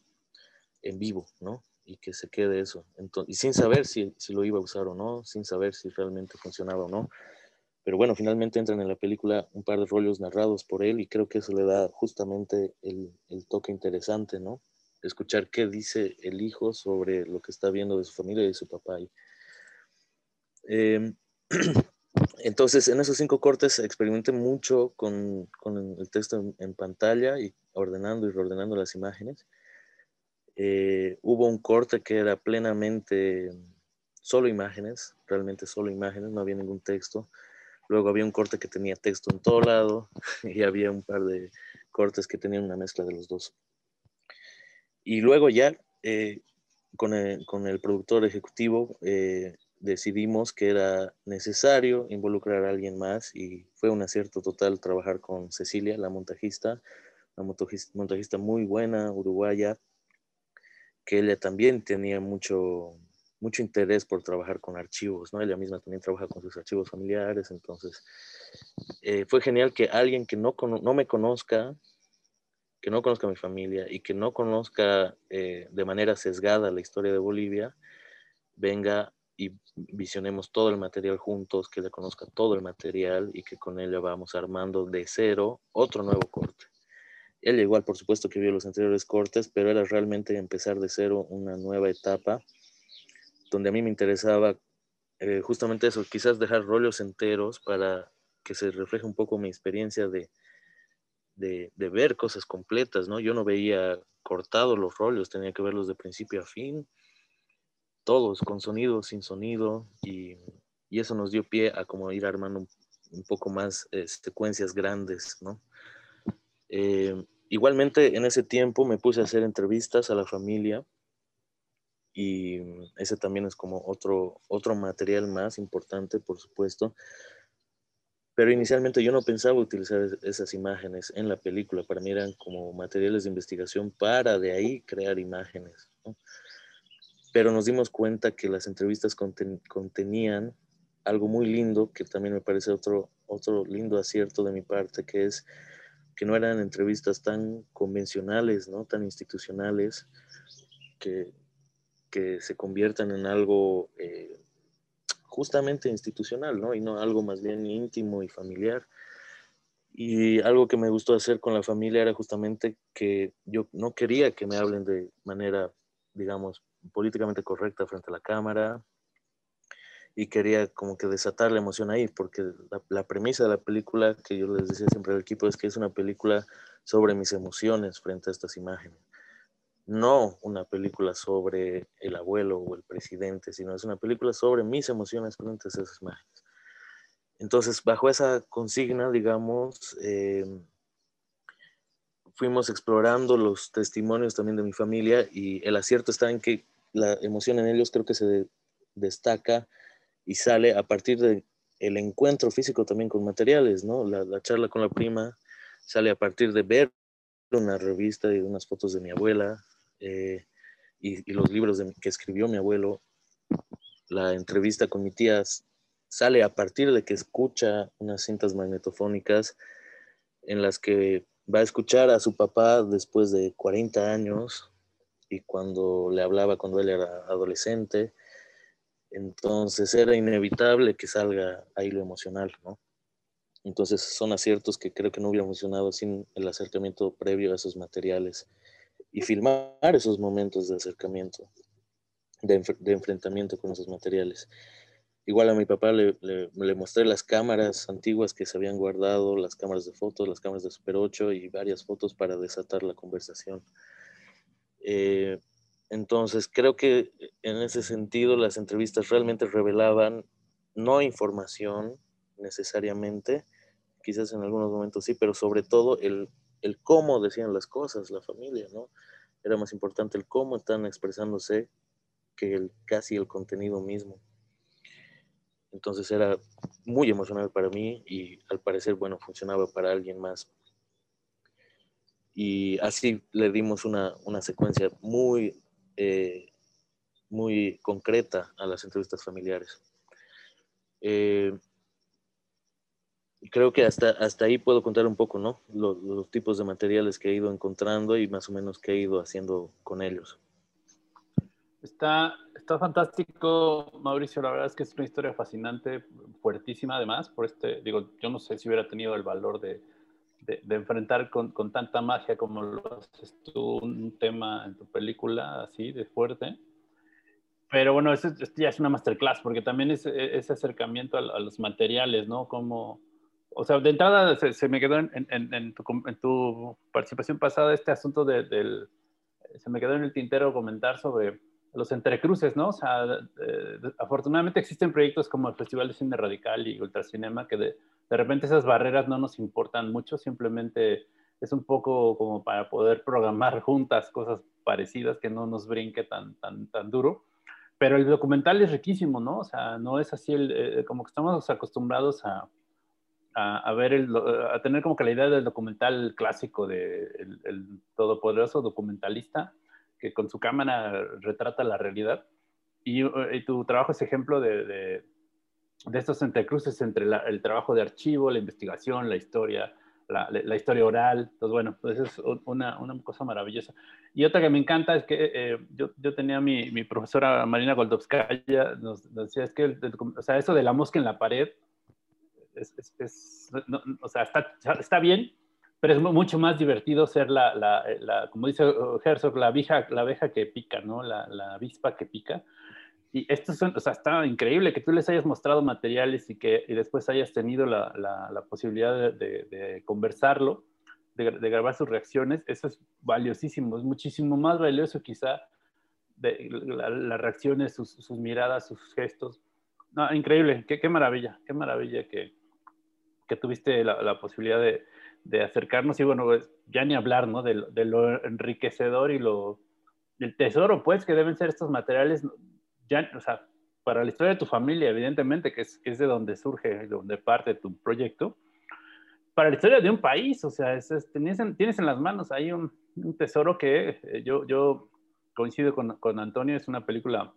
en vivo, ¿no? Y que se quede eso. Entonces, y sin saber si, si lo iba a usar o no, sin saber si realmente funcionaba o no. Pero bueno, finalmente entran en la película un par de rollos narrados por él y creo que eso le da justamente el, el toque interesante, ¿no? escuchar qué dice el hijo sobre lo que está viendo de su familia y de su papá. Em, entonces, en esos cinco cortes experimenté mucho con, el texto en, pantalla y ordenando y reordenando las imágenes. Eh, hubo un corte que era plenamente solo imágenes, realmente solo imágenes, no había ningún texto. Luego había un corte que tenía texto en todo lado y había un par de cortes que tenían una mezcla de los dos. Y luego ya eh, con, el, con, el, productor ejecutivo eh, decidimos que era necesario involucrar a alguien más y fue un acierto total trabajar con Cecilia, la montajista, una montajista, muy buena, uruguaya, que ella también tenía mucho, mucho interés por trabajar con archivos, ¿no? Ella misma también trabaja con sus archivos familiares, entonces eh, fue genial que alguien que no, no me conozca que no conozca a mi familia y que no conozca eh, de manera sesgada la historia de Bolivia, venga y visionemos todo el material juntos, que le conozca todo el material y que con ella vamos armando de cero otro nuevo corte. Ella igual, por supuesto, que vio los anteriores cortes, pero era realmente empezar de cero una nueva etapa donde a mí me interesaba eh, justamente eso, quizás dejar rollos enteros para que se refleje un poco mi experiencia de, de, ver cosas completas, ¿no? Yo no veía cortados los rollos, tenía que verlos de principio a fin, todos, con sonido, sin sonido, y, eso nos dio pie a como ir armando un, poco más eh, secuencias grandes, ¿no? Eh, igualmente, en ese tiempo me puse a hacer entrevistas a la familia, y ese también es como otro, otro material más importante, por supuesto, pero inicialmente yo no pensaba utilizar esas imágenes en la película, para mí eran como materiales de investigación para de ahí crear imágenes. Pero nos dimos cuenta que las entrevistas contenían algo muy lindo, que también me parece otro, otro lindo acierto de mi parte, que es que no eran entrevistas tan convencionales, ¿no? tan institucionales, que, que se conviertan en algo eh, justamente institucional, ¿no? Y no algo más bien íntimo y familiar. Y algo que me gustó hacer con la familia era justamente que yo no quería que me hablen de manera, digamos, políticamente correcta frente a la cámara y quería como que desatar la emoción ahí, porque la, la premisa de la película que yo les decía siempre al equipo es que es una película sobre mis emociones frente a estas imágenes no una película sobre el abuelo o el presidente, sino es una película sobre mis emociones frente a esas imágenes. Entonces, bajo esa consigna, digamos, eh, fuimos explorando los testimonios también de mi familia y el acierto está en que la emoción en ellos creo que se destaca y sale a partir de el encuentro físico también con materiales, ¿no? La, charla con la prima sale a partir de ver una revista y unas fotos de mi abuela eh, y, los libros que escribió mi abuelo. La entrevista con mi tía sale a partir de que escucha unas cintas magnetofónicas en las que va a escuchar a su papá después de 40 años y cuando le hablaba cuando él era adolescente. Entonces era inevitable que salga ahí lo emocional, ¿no? Entonces son aciertos que creo que no hubiera funcionado sin el acercamiento previo a esos materiales y filmar esos momentos de acercamiento, de, enfrentamiento con esos materiales. Igual a mi papá le, le, mostré las cámaras antiguas que se habían guardado, las cámaras de fotos, las cámaras de Super 8 y varias fotos para desatar la conversación. Eh, entonces, creo que en ese sentido las entrevistas realmente revelaban no información necesariamente, quizás en algunos momentos sí, pero sobre todo el, el cómo decían las cosas, la familia, ¿no? Era más importante el cómo están expresándose que el, casi el contenido mismo. Entonces era muy emocional para mí y al parecer, bueno, funcionaba para alguien más. Y así le dimos una, secuencia muy, eh, muy concreta a las entrevistas familiares. Eh, creo que hasta, hasta ahí puedo contar un poco, ¿no? Los, los, tipos de materiales que he ido encontrando y más o menos que he ido haciendo con ellos. Está, está fantástico, Mauricio. La verdad es que es una historia fascinante, fuertísima además. Por este, digo, yo no sé si hubiera tenido el valor de, de, enfrentar con, con, tanta magia como lo haces tú un tema en tu película así de fuerte. Pero bueno, esto, ya es una masterclass porque también es ese acercamiento a, los materiales, ¿no? Como, o sea, de entrada se, me quedó en, en, en, tu, en, tu, participación pasada este asunto de, del, se me quedó en el tintero comentar sobre los entrecruces, ¿no? O sea, afortunadamente existen proyectos como el Festival de Cine Radical y Ultracinema que de, de, repente esas barreras no nos importan mucho, simplemente es un poco como para poder programar juntas cosas parecidas que no nos brinque tan, tan, tan duro. Pero el documental es riquísimo, ¿no? O sea, no es así el, eh, como que estamos acostumbrados a, a, ver el, a tener como que la idea del documental clásico de el, el todopoderoso documentalista que con su cámara retrata la realidad. Y, tu trabajo es ejemplo de, de estos entrecruces entre el trabajo de archivo, la investigación, la historia, la, historia oral. Entonces, bueno, pues es una, una, cosa maravillosa. Y otra que me encanta es que eh, yo, yo, tenía mi, mi, profesora Marina Goldovskaya, nos, decía, es que, o sea, eso de la mosca en la pared, es, es, o sea, está, está bien, pero es mucho más divertido ser la, la, la como dice Herzog, la abeja, la abeja que pica, ¿no? La, la avispa que pica. Y esto es, o sea, está increíble que tú les hayas mostrado materiales y que y después hayas tenido la, la posibilidad de, de, conversarlo, de, de, grabar sus reacciones. Eso es valiosísimo, es muchísimo más valioso quizá de las reacciones, sus, sus, miradas, sus gestos. No, increíble, qué, qué maravilla, qué maravilla que, que tuviste la posibilidad de, de acercarnos y bueno, pues, ya ni hablar, ¿no? De, de, lo enriquecedor y lo, el tesoro, pues, que deben ser estos materiales, ya, o sea, para la historia de tu familia, evidentemente, que es, que es de donde surge, de donde parte tu proyecto, para la historia de un país, o sea, es, tienes, en, tienes, en, las manos ahí un, un tesoro que eh, yo, yo coincido con, con, Antonio, es una película,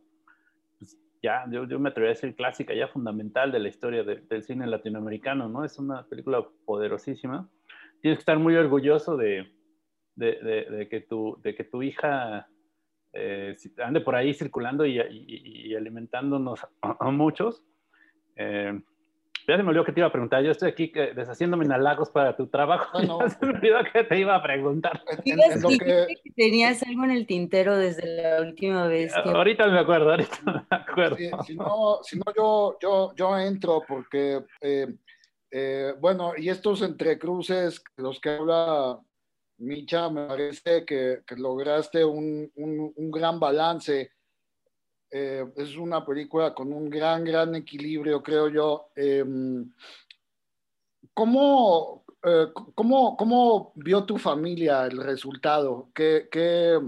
pues, ya, yo, yo, me atrevería a decir clásica, ya fundamental de la historia de, del cine latinoamericano, ¿no? Es una película poderosísima tienes que estar muy orgulloso de, de, de, que, tu, de que tu hija eh, ande por ahí circulando y, y, alimentándonos a, muchos. Eh, ya se me olvidó que te iba a preguntar. Yo estoy aquí deshaciéndome en halagos para tu trabajo. No, no. se me olvidó que te iba a preguntar. En, en lo que... Tenías algo en el tintero desde la última vez. Que... Ahorita me acuerdo, ahorita me acuerdo. Si, si no, si no yo, yo, yo entro porque eh, eh, bueno, y estos entrecruces, los que habla Micha, me parece que, lograste un, un, gran balance. Eh, es una película con un gran, gran equilibrio, creo yo. Eh, ¿cómo, cómo, ¿Cómo vio tu familia el resultado? ¿Qué, qué,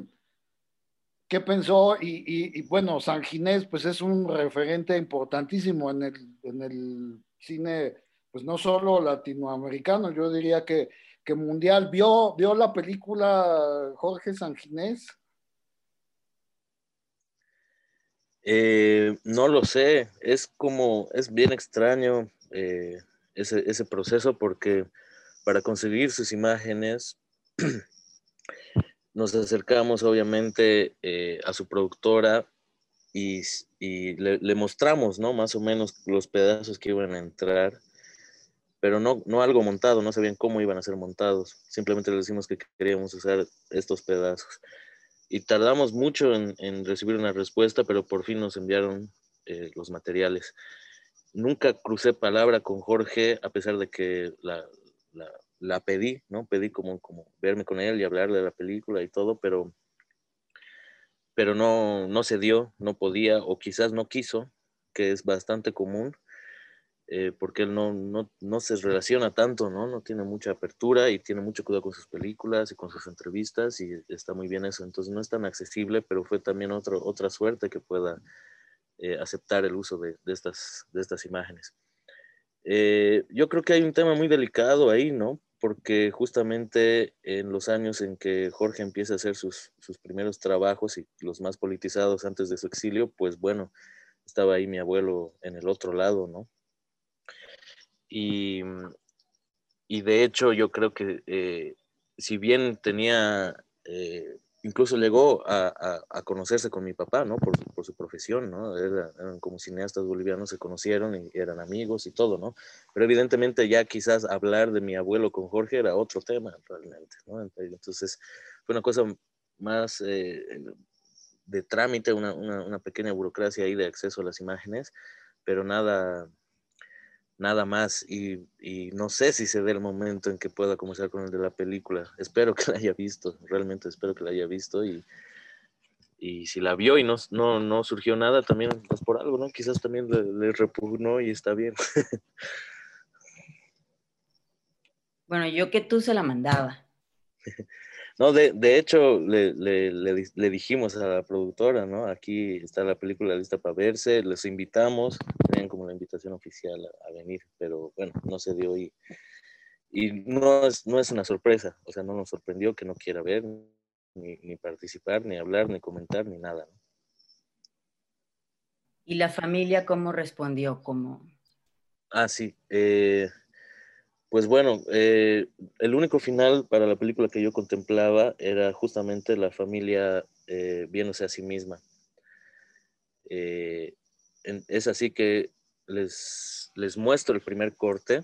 qué pensó? Y, y, y, bueno, San Ginés, pues es un referente importantísimo en el, en el cine, pues no solo latinoamericano, yo diría que, que mundial. ¿Vio, ¿Vio la película Jorge Sanginés? Eh, no lo sé, es como, es bien extraño eh, ese, ese, proceso porque para conseguir sus imágenes nos acercamos obviamente eh, a su productora y, y le, le, mostramos, ¿no? Más o menos los pedazos que iban a entrar, pero no, no algo montado, no sabían cómo iban a ser montados, simplemente le decimos que queríamos usar estos pedazos y tardamos mucho en, en, recibir una respuesta, pero por fin nos enviaron eh, los materiales. Nunca crucé palabra con Jorge, a pesar de que la, la, la, pedí, ¿no? Pedí como, como verme con él y hablar de la película y todo, pero, pero no, no se dio, no podía, o quizás no quiso, que es bastante común eh, porque él no, no, no, se relaciona tanto, ¿no? No tiene mucha apertura y tiene mucho cuidado con sus películas y con sus entrevistas y está muy bien eso. Entonces no es tan accesible, pero fue también otro, otra suerte que pueda eh, aceptar el uso de, de, estas, de estas imágenes. Eh, yo creo que hay un tema muy delicado ahí, ¿no? Porque justamente en los años en que Jorge empieza a hacer sus, sus primeros trabajos y los más politizados antes de su exilio, pues bueno, estaba ahí mi abuelo en el otro lado, ¿no? Y, y de hecho yo creo que eh, si bien tenía, eh, incluso llegó a, a, a, conocerse con mi papá, ¿no? Por, por su profesión, ¿no? Era, eran como cineastas bolivianos, se conocieron y eran amigos y todo, ¿no? Pero evidentemente ya quizás hablar de mi abuelo con Jorge era otro tema realmente, ¿no? Entonces fue una cosa más eh, de trámite, una, una, una pequeña burocracia ahí de acceso a las imágenes, pero nada, nada más y, y, no sé si se dé el momento en que pueda comenzar con el de la película. Espero que la haya visto, realmente espero que la haya visto y, y si la vio y no, no, no surgió nada, también pues por algo, ¿no? Quizás también le, le repugnó y está bien. bueno, yo que tú se la mandaba. No, de, de hecho, le, le, le, dijimos a la productora, ¿no? Aquí está la película lista para verse, les invitamos, tenían como la invitación oficial a, a venir, pero bueno, no se dio y, y no, es, no es una sorpresa, o sea, no nos sorprendió que no quiera ver, ni, ni participar, ni hablar, ni comentar, ni nada. ¿no? ¿Y la familia cómo respondió? ¿Cómo? Ah, sí. Eh, pues bueno, eh, el único final para la película que yo contemplaba era justamente la familia eh, viéndose a sí misma. Eh, es así que les, les, muestro el primer corte.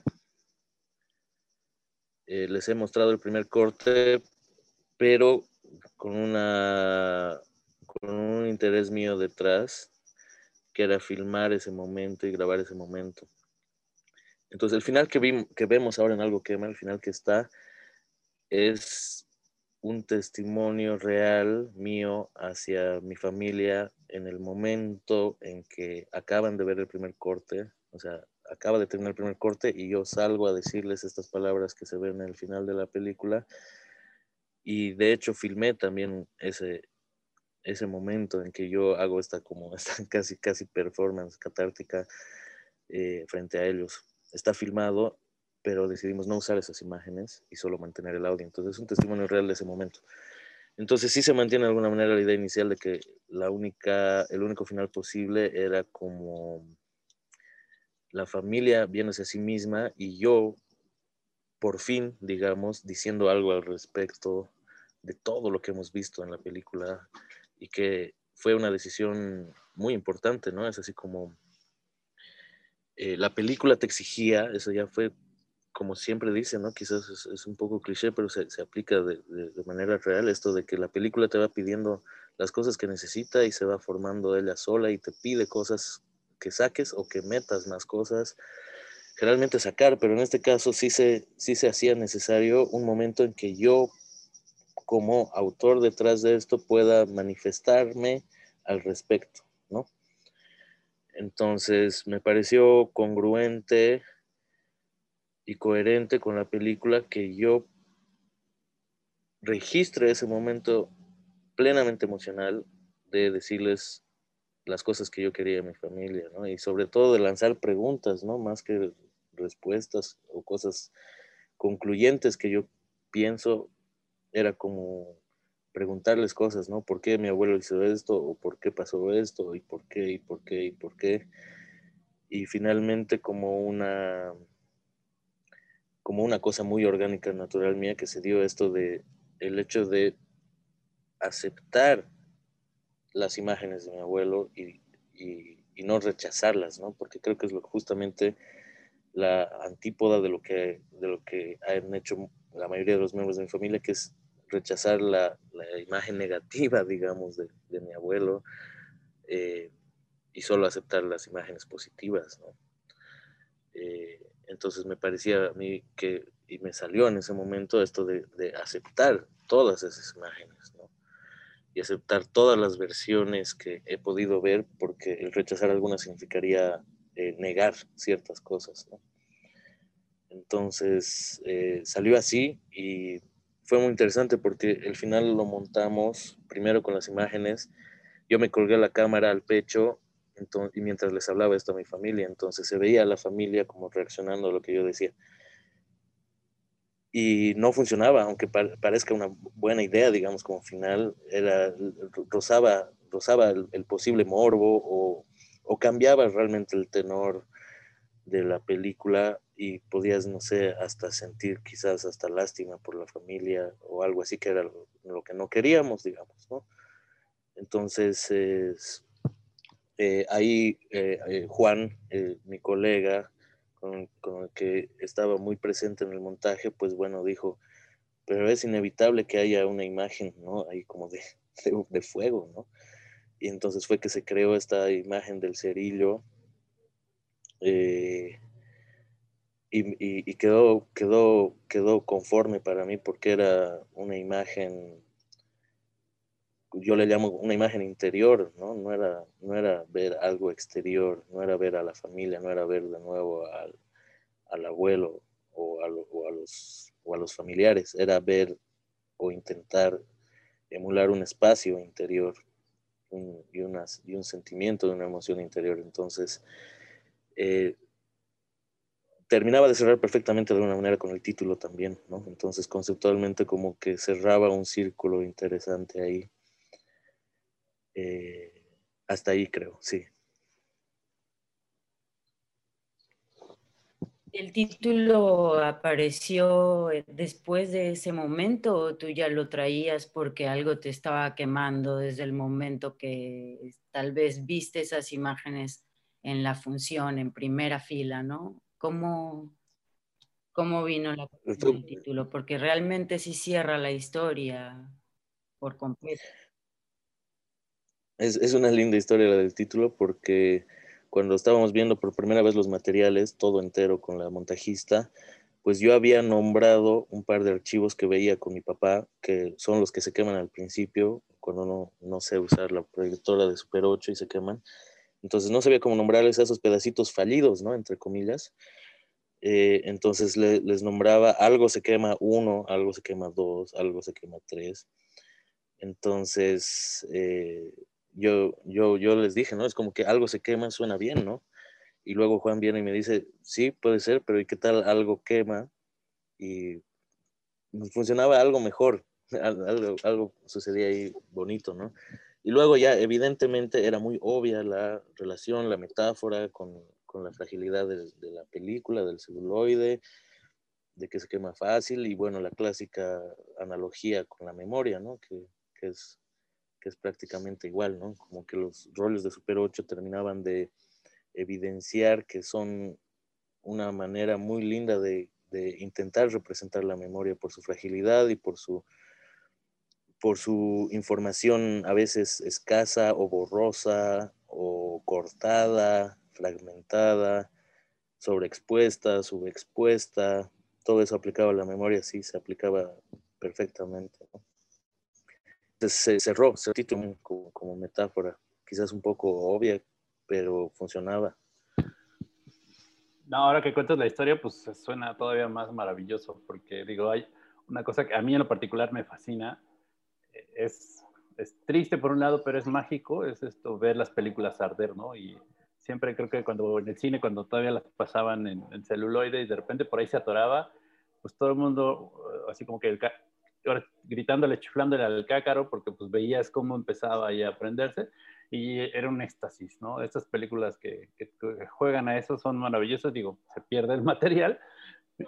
Les he mostrado el primer corte, pero con, una, con un interés mío detrás, que era filmar ese momento y grabar ese momento. Entonces, el final que, vi, que vemos ahora en Algo Quema, el final que está, es un testimonio real mío hacia mi familia en el momento en que acaban de ver el primer corte, o sea, acaba de terminar el primer corte y yo salgo a decirles estas palabras que se ven en el final de la película. Y de hecho filmé también ese, ese momento en que yo hago esta como esta casi casi performance catártica eh, frente a ellos está filmado, pero decidimos no usar esas imágenes y solo mantener el audio. Entonces es un testimonio real de ese momento. Entonces sí se mantiene de alguna manera la idea inicial de que la única, el único final posible era como la familia viéndose a sí misma y yo, por fin, digamos, diciendo algo al respecto de todo lo que hemos visto en la película y que fue una decisión muy importante, ¿no? Es así como eh, la película te exigía, eso ya fue como siempre dice, ¿no? Quizás es, un poco cliché, pero se, aplica de, de, manera real esto de que la película te va pidiendo las cosas que necesita y se va formando ella sola y te pide cosas que saques o que metas más cosas. Generalmente sacar, pero en este caso sí se, sí se hacía necesario un momento en que yo, como autor detrás de esto, pueda manifestarme al respecto. Entonces me pareció congruente y coherente con la película que yo registre ese momento plenamente emocional de decirles las cosas que yo quería en mi familia, ¿no? Y sobre todo de lanzar preguntas, ¿no? Más que respuestas o cosas concluyentes que yo pienso, era como preguntarles cosas, ¿no? ¿Por qué mi abuelo hizo esto? ¿O por qué pasó esto? ¿Y por qué? ¿Y por qué? ¿Y por qué? Y finalmente como una como una cosa muy orgánica, natural mía, que se dio esto de el hecho de aceptar las imágenes de mi abuelo y, no rechazarlas, ¿no? Porque creo que es lo, justamente la antípoda de lo, que, de lo que han hecho la mayoría de los miembros de mi familia, que es rechazar la, imagen negativa, digamos, de, mi abuelo eh, y solo aceptar las imágenes positivas. Eh, entonces me parecía a mí que, y me salió en ese momento esto de, aceptar todas esas imágenes. Y aceptar todas las versiones que he podido ver, porque el rechazar algunas significaría eh, negar ciertas cosas. Entonces salió así y fue muy interesante porque el final lo montamos primero con las imágenes. Yo me colgué la cámara al pecho y mientras les hablaba esto a mi familia, entonces se veía a la familia como reaccionando a lo que yo decía. Y no funcionaba, aunque parezca una buena idea, digamos, como final, era, rozaba, rozaba el, posible morbo o, o, cambiaba realmente el tenor de la película y podías, no sé, hasta sentir quizás hasta lástima por la familia o algo así, que era lo, que no queríamos, digamos, ¿no? Entonces, eh, ahí eh, eh, Juan, mi colega, con, el que estaba muy presente en el montaje, pues bueno, dijo, pero es inevitable que haya una imagen, ¿no? Ahí como de, de, fuego, ¿no? Y entonces fue que se creó esta imagen del cerillo. Y, y, quedó, quedó, quedó conforme para mí porque era una imagen yo le llamo una imagen interior, ¿no? No era, no era ver algo exterior, no era ver a la familia, no era ver de nuevo al, abuelo o a, los, o a los familiares, era ver o intentar emular un espacio interior y, unas, y un sentimiento de una emoción interior. Entonces, eh, terminaba de cerrar perfectamente de una manera con el título también. Entonces, conceptualmente como que cerraba un círculo interesante ahí. Eh, hasta ahí creo, sí. ¿El título apareció después de ese momento o tú ya lo traías porque algo te estaba quemando desde el momento que tal vez viste esas imágenes en la función, en primera fila, ¿no? ¿Cómo, cómo vino la, el título? Porque realmente sí cierra la historia por completo. Es, una linda historia la del título porque cuando estábamos viendo por primera vez los materiales, todo entero con la montajista, pues yo había nombrado un par de archivos que veía con mi papá, que son los que se queman al principio, cuando no, no sé usar la proyectora de Super 8 y se queman. Entonces no sabía cómo nombrarles esos pedacitos fallidos, ¿no? Entre comillas. Eh, entonces les nombraba algo se quema uno, algo se quema dos, algo se quema tres. Entonces, eh, yo, yo, yo les dije, ¿no? Es como que algo se quema, suena bien, ¿no? Y luego Juan viene y me dice, sí, puede ser, pero ¿y qué tal algo quema? Y funcionaba algo mejor, algo, algo sucedía ahí bonito, ¿no? Y luego ya evidentemente era muy obvia la relación, la metáfora con, con la fragilidad de, de, la película, del celuloide, de que se quema fácil y bueno, la clásica analogía con la memoria, ¿no? Que, es que es prácticamente igual, ¿no? Como que los roles de Super 8 terminaban de evidenciar que son una manera muy linda de, intentar representar la memoria por su fragilidad y por su, por su información a veces escasa o borrosa o cortada, fragmentada, sobreexpuesta, subexpuesta, todo eso aplicaba a la memoria, sí, se aplicaba perfectamente. ¿no? se cerró, se título como, como, metáfora, quizás un poco obvia, pero funcionaba. No, ahora que cuentas la historia, pues suena todavía más maravilloso, porque digo, hay una cosa que a mí en lo particular me fascina, es es triste por un lado, pero es mágico, es esto, ver las películas arder, ¿no? Y siempre creo que cuando en el cine, cuando todavía las pasaban en, en celuloide y de repente por ahí se atoraba, pues todo el mundo, eh, así como que el, gritándole, chiflándole al cácaro, porque pues veías cómo empezaba ahí a prenderse y era un éxtasis, ¿no? Estas películas que, juegan a eso son maravillosas, digo, se pierde el material.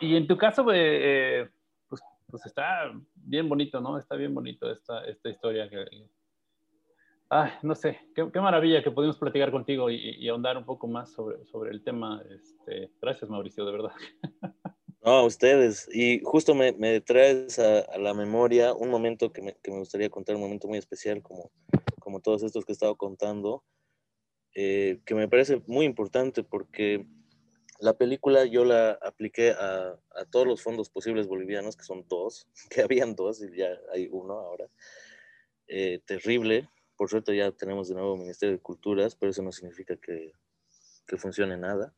Y en tu caso, eh, pues, está bien bonito, ¿no? Está bien bonito esta, esta historia que... Ay, no sé, qué, maravilla que pudimos platicar contigo y, ahondar un poco más sobre, sobre el tema. Este, gracias, Mauricio, de verdad. No, ustedes. Y justo me, me traes a, a, la memoria un momento que me, que me, gustaría contar, un momento muy especial, como, como todos estos que he estado contando, eh, que me parece muy importante porque la película yo la apliqué a, a, todos los fondos posibles bolivianos, que son dos, que habían dos y ya hay uno ahora. Eh, terrible. Por suerte ya tenemos de nuevo Ministerio de Culturas, pero eso no significa que, que funcione nada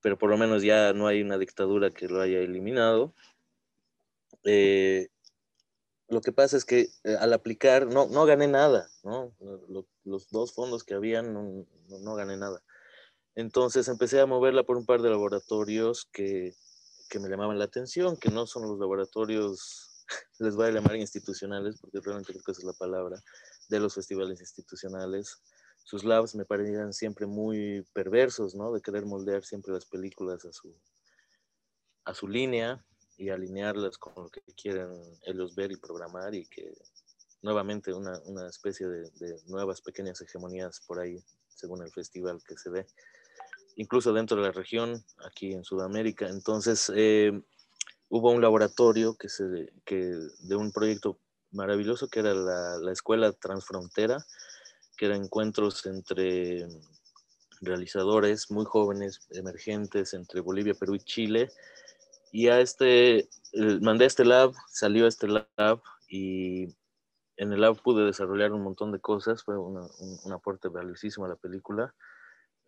pero por lo menos ya no hay una dictadura que lo haya eliminado. Eh, lo que pasa es que eh, al aplicar no, no gané nada, ¿no? Lo, los dos fondos que habían no, no, gané nada. Entonces empecé a moverla por un par de laboratorios que, que me llamaban la atención, que no son los laboratorios, les voy a llamar institucionales, porque realmente creo que esa es la palabra, de los festivales institucionales, sus labs me parecían siempre muy perversos, ¿no? De querer moldear siempre las películas a su, a su línea y alinearlas con lo que quieren ellos ver y programar y que nuevamente una, una especie de, de, nuevas pequeñas hegemonías por ahí, según el festival que se ve, incluso dentro de la región, aquí en Sudamérica. Entonces, eh, hubo un laboratorio que se, que, de un proyecto maravilloso que era la, la Escuela Transfrontera, que eran encuentros entre realizadores muy jóvenes, emergentes, entre Bolivia, Perú y Chile. Y a este, mandé este lab, salió este lab y en el lab pude desarrollar un montón de cosas, fue una, un, un, aporte valiosísimo a la película.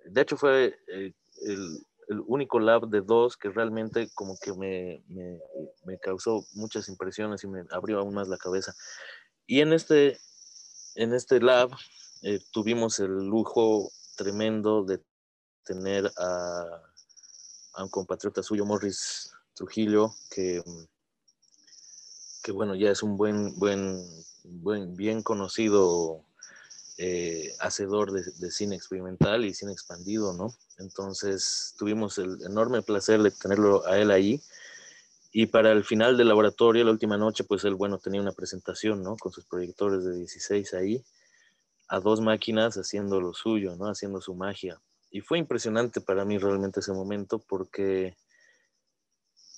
De hecho fue eh, el, único lab de dos que realmente como que me, me, me, causó muchas impresiones y me abrió aún más la cabeza. Y en este, en este lab eh, tuvimos el lujo tremendo de tener a, a, un compatriota suyo, Morris Trujillo, que, que bueno, ya es un buen, buen, buen bien conocido eh, hacedor de, de, cine experimental y cine expandido, ¿no? Entonces tuvimos el enorme placer de tenerlo a él ahí. Y para el final del laboratorio, la última noche, pues él, bueno, tenía una presentación, ¿no? Con sus proyectores de 16 ahí a dos máquinas haciendo lo suyo, ¿no? Haciendo su magia. Y fue impresionante para mí realmente ese momento porque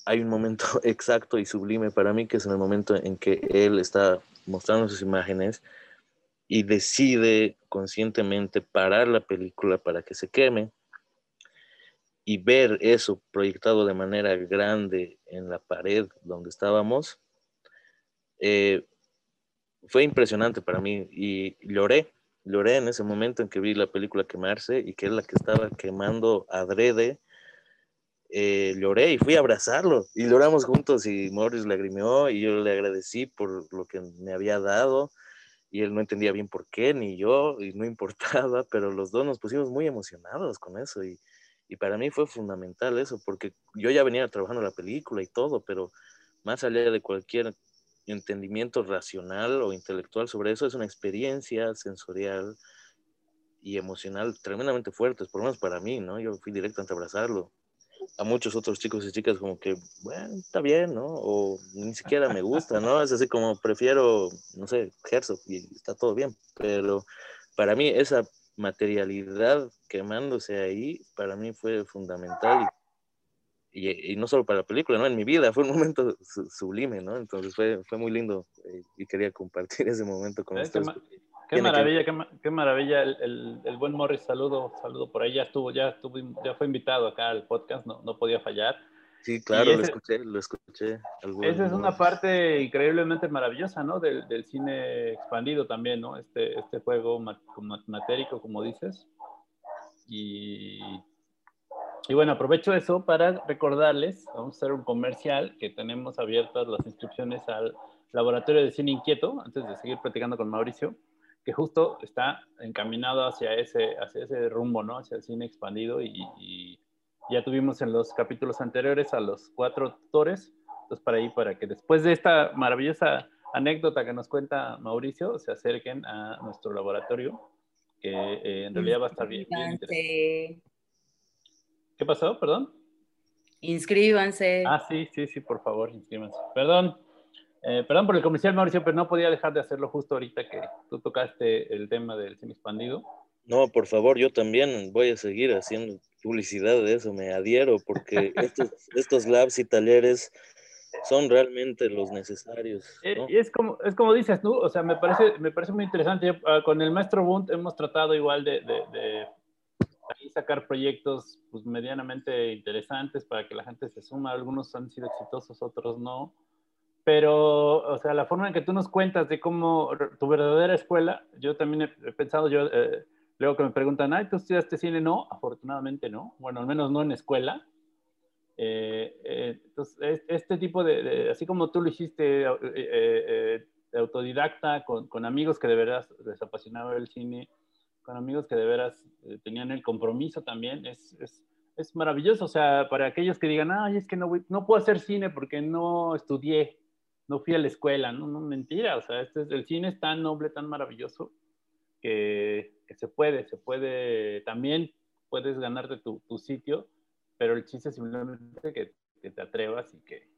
hay un momento exacto y sublime para mí que es en el momento en que él está mostrando sus imágenes y decide conscientemente parar la película para que se queme y ver eso proyectado de manera grande en la pared donde estábamos, eh, fue impresionante para mí y lloré, lloré en ese momento en que vi la película quemarse y que es la que estaba quemando adrede. Eh, lloré y fui a abrazarlo y lloramos juntos y Morris lagrimeó y yo le agradecí por lo que me había dado y él no entendía bien por qué, ni yo, y no importaba, pero los dos nos pusimos muy emocionados con eso y, y para mí fue fundamental eso, porque yo ya venía trabajando la película y todo, pero más allá de cualquier entendimiento racional o intelectual sobre eso, es una experiencia sensorial y emocional tremendamente fuerte, por lo menos para mí, ¿no? Yo fui directo a abrazarlo. A muchos otros chicos y chicas como que, bueno, está bien, ¿no? O ni siquiera me gusta, ¿no? Es así como prefiero, no sé, Herzog y está todo bien, pero para mí esa materialidad quemándose ahí, para mí fue fundamental y, y, no solo para la película, ¿no? En mi vida fue un momento sublime, ¿no? Entonces fue, fue muy lindo eh, y quería compartir ese momento con ustedes. Qué, qué maravilla, que... qué, qué, maravilla. El, el, el, buen Morris, saludo, saludo por ahí. Ya estuvo, ya estuvo, ya fue invitado acá al podcast, no, no podía fallar. Sí, claro, ese, lo escuché, lo escuché. Esa es una parte increíblemente maravillosa, ¿no? Del, del, cine expandido también, ¿no? Este, este juego matérico, como dices. Y y bueno, aprovecho eso para recordarles, vamos a hacer un comercial que tenemos abiertas las inscripciones al Laboratorio de Cine Inquieto, antes de seguir platicando con Mauricio, que justo está encaminado hacia ese, hacia ese rumbo, ¿no? Hacia el cine expandido y, ya tuvimos en los capítulos anteriores a los cuatro tutores, entonces para ahí, para que después de esta maravillosa anécdota que nos cuenta Mauricio, se acerquen a nuestro laboratorio, que eh, en realidad va a estar bien, bien interesante. ¿Qué pasó? Perdón. Inscríbanse. Ah, sí, sí, sí, por favor, inscríbanse. Perdón, eh, perdón por el comercial, Mauricio, pero no podía dejar de hacerlo justo ahorita que tú tocaste el tema del cine expandido. No, por favor, yo también voy a seguir haciendo publicidad de eso, me adhiero, porque estos, estos labs y talleres son realmente los necesarios. Eh, y es como, es como dices, ¿no? O sea, me parece, me parece muy interesante. Ah, con el maestro Bunt hemos tratado igual de, de, sacar proyectos pues, medianamente interesantes para que la gente se suma. Algunos han sido exitosos, otros no pero, o sea, la forma en que tú nos cuentas de cómo tu verdadera escuela, yo también he, pensado, yo, eh, luego que me preguntan, ay, ¿tú estudiaste cine? No, afortunadamente no, bueno, al menos no en escuela. Eh, eh, entonces, este tipo de, así como tú lo hiciste de autodidacta, con, con, amigos que de veras les apasionaba el cine, con amigos que de veras tenían el compromiso también, es, es, es, maravilloso. O sea, para aquellos que digan, ay, es que no, no puedo hacer cine porque no estudié no fui a la escuela, no, no, mentira, o sea, este es, el cine es tan noble, tan maravilloso, que, se puede, se puede, también puedes ganarte tu, tu sitio, pero el chiste es simplemente que, que te atrevas y que,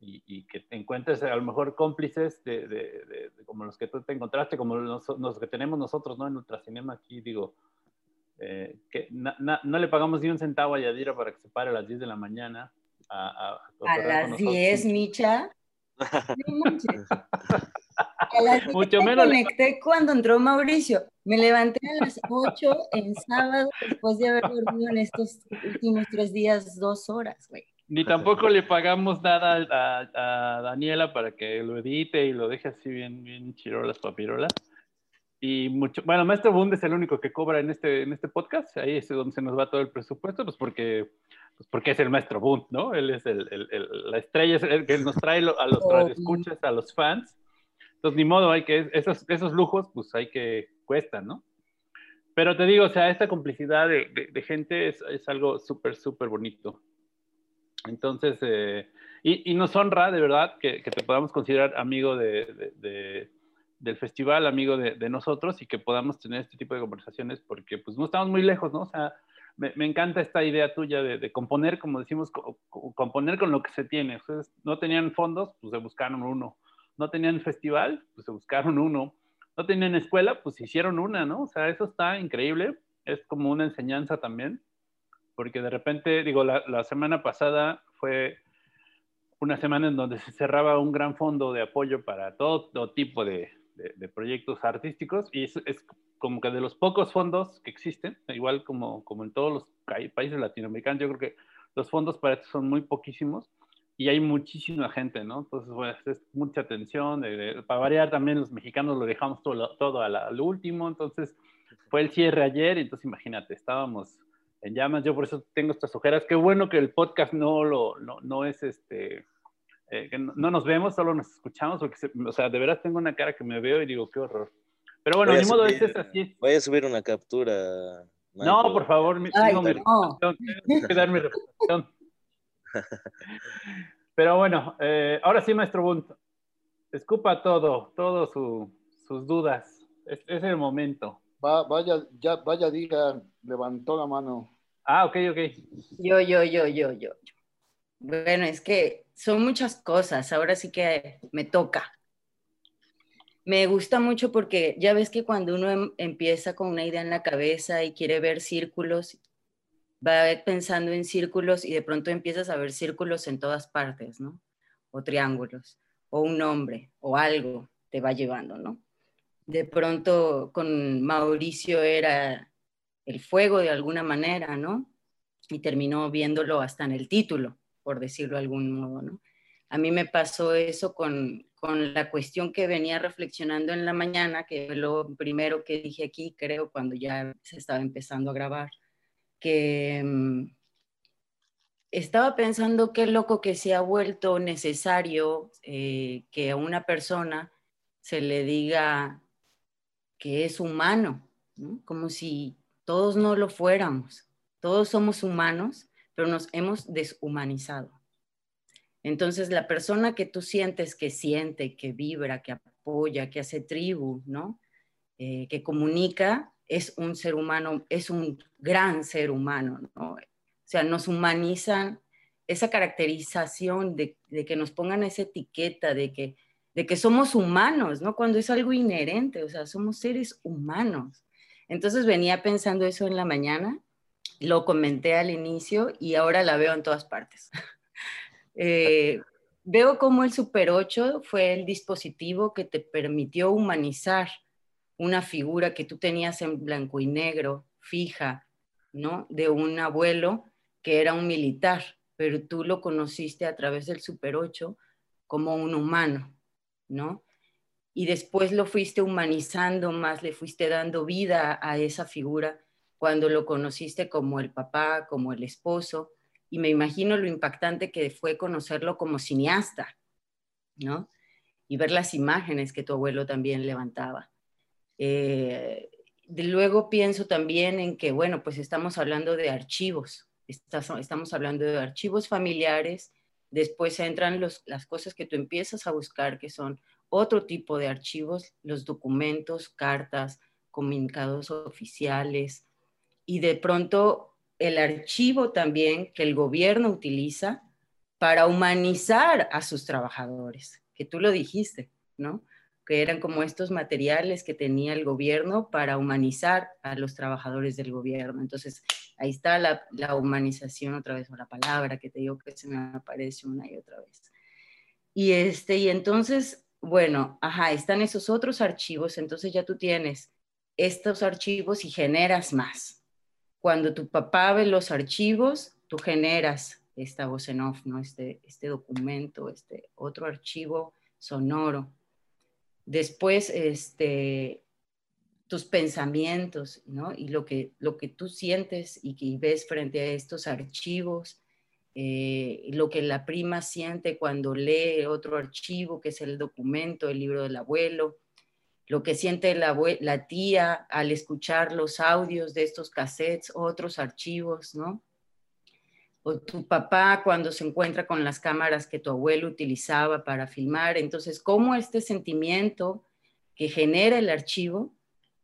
y, que te encuentres a lo mejor cómplices de, de, como los que tú te encontraste, como los, los, que tenemos nosotros, ¿no? En Ultracinema aquí, digo, eh, que no le pagamos ni un centavo a Yadira para que se pare a las 10 de la mañana. A, a, a las 10, Micha. Mucho menos. Me conecté cuando entró Mauricio. Me levanté a las 8 en sábado después de haber dormido en estos últimos tres días dos horas, güey. Ni tampoco le pagamos nada a, Daniela para que lo edite y lo deje así bien, bien chirolas, papirolas. Y mucho, bueno, Maestro Bund es el único que cobra en este, en este podcast. Ahí es donde se nos va todo el presupuesto, pues porque pues porque es el maestro Bunt, ¿no? Él es el, el, la estrella, es el que nos trae a los oh, escuchas, a los fans. Entonces, ni modo, hay que, esos, esos lujos, pues hay que, cuestan, ¿no? Pero te digo, o sea, esta complicidad de, de, gente es, es, algo súper, súper bonito. Entonces, eh, y, y, nos honra de verdad que, que, te podamos considerar amigo de, de del festival, amigo de, nosotros y que podamos tener este tipo de conversaciones porque pues no estamos muy lejos, ¿no? O sea, me, encanta esta idea tuya de, componer, como decimos, componer con lo que se tiene. No tenían fondos, pues se buscaron uno. No tenían festival, pues se buscaron uno. No tenían escuela, pues hicieron una, ¿no? O sea, eso está increíble. Es como una enseñanza también, porque de repente, digo, la, semana pasada fue una semana en donde se cerraba un gran fondo de apoyo para todo, tipo de, proyectos artísticos y es, es, como que de los pocos fondos que existen, igual como, como en todos los países latinoamericanos, yo creo que los fondos para esto son muy poquísimos y hay muchísima gente, ¿no? Entonces, bueno, es mucha atención. para variar también los mexicanos lo dejamos todo, todo al último, entonces fue el cierre ayer, entonces imagínate, estábamos en llamas, yo por eso tengo estas ojeras, qué bueno que el podcast no, lo, no, no es este... Eh, que no, nos vemos, solo nos escuchamos, porque o sea, de verdad tengo una cara que me veo y digo, qué horror. Pero bueno, ni modo, es así. Voy a subir una captura. No, por favor, mi, Ay, mi no. que dar mi reflexión. Pero bueno, eh, ahora sí, maestro Bunt, escupa todo, todas sus dudas. Es, es, el momento. Va, vaya, ya, vaya, diga, levantó la mano. Ah, ok, ok. Yo, yo, yo, yo, yo. Bueno, es que son muchas cosas. Ahora sí que me toca me gusta mucho porque ya ves que cuando uno em, empieza con una idea en la cabeza y quiere ver círculos, va pensando en círculos y de pronto empiezas a ver círculos en todas partes, ¿no? O triángulos, o un nombre, o algo te va llevando, ¿no? De pronto con Mauricio era el fuego de alguna manera, ¿no? Y terminó viéndolo hasta en el título, por decirlo de algún modo, ¿no? A mí me pasó eso con, con la cuestión que venía reflexionando en la mañana, que lo primero que dije aquí, creo, cuando ya se estaba empezando a grabar, que, mm, estaba pensando qué loco que se ha vuelto necesario eh, que a una persona se le diga que es humano, como si todos no lo fuéramos. Todos somos humanos, pero nos hemos deshumanizado. Entonces, la persona que tú sientes que siente, que vibra, que apoya, que hace tribu, ¿no? Eh, que comunica, es un ser humano, es un gran ser humano, ¿no? O sea, nos humanizan esa caracterización de, que nos pongan esa etiqueta de que, de que somos humanos, ¿no? Cuando es algo inherente, o sea, somos seres humanos. Entonces venía pensando eso en la mañana, lo comenté al inicio y ahora la veo en todas partes. Eh, veo cómo el Super 8 fue el dispositivo que te permitió humanizar una figura que tú tenías en blanco y negro, fija, ¿no? De un abuelo que era un militar, pero tú lo conociste a través del Super 8 como un humano, ¿no? Y después lo fuiste humanizando más, le fuiste dando vida a esa figura cuando lo conociste como el papá, como el esposo, y me imagino lo impactante que fue conocerlo como cineasta, ¿no? Y ver las imágenes que tu abuelo también levantaba. Eh, luego pienso también en que, bueno, pues estamos hablando de archivos, estamos hablando de archivos familiares, después entran las cosas que tú empiezas a buscar, que son otro tipo de archivos, los documentos, cartas, comunicados oficiales, y de pronto el archivo también que el gobierno utiliza para humanizar a sus trabajadores, que tú lo dijiste, ¿no? que eran como estos materiales que tenía el gobierno para humanizar a los trabajadores del gobierno. Entonces, ahí está la, humanización otra vez, o la palabra que te digo que se me aparece una y otra vez. Y, este, y entonces, bueno, ajá, están esos otros archivos, entonces ya tú tienes estos archivos y generas más. Cuando tu papá ve los archivos, tú generas esta voz en off, ¿no? Este, este documento, este otro archivo sonoro después este, tus pensamientos, ¿no? Y lo que, lo que tú sientes y que ves frente a estos archivos, eh, lo que la prima siente cuando lee otro archivo, que es el documento, el libro del abuelo, lo que siente la, tía al escuchar los audios de estos cassettes, otros archivos, ¿no? o tu papá cuando se encuentra con las cámaras que tu abuelo utilizaba para filmar. Entonces, cómo este sentimiento que genera el archivo,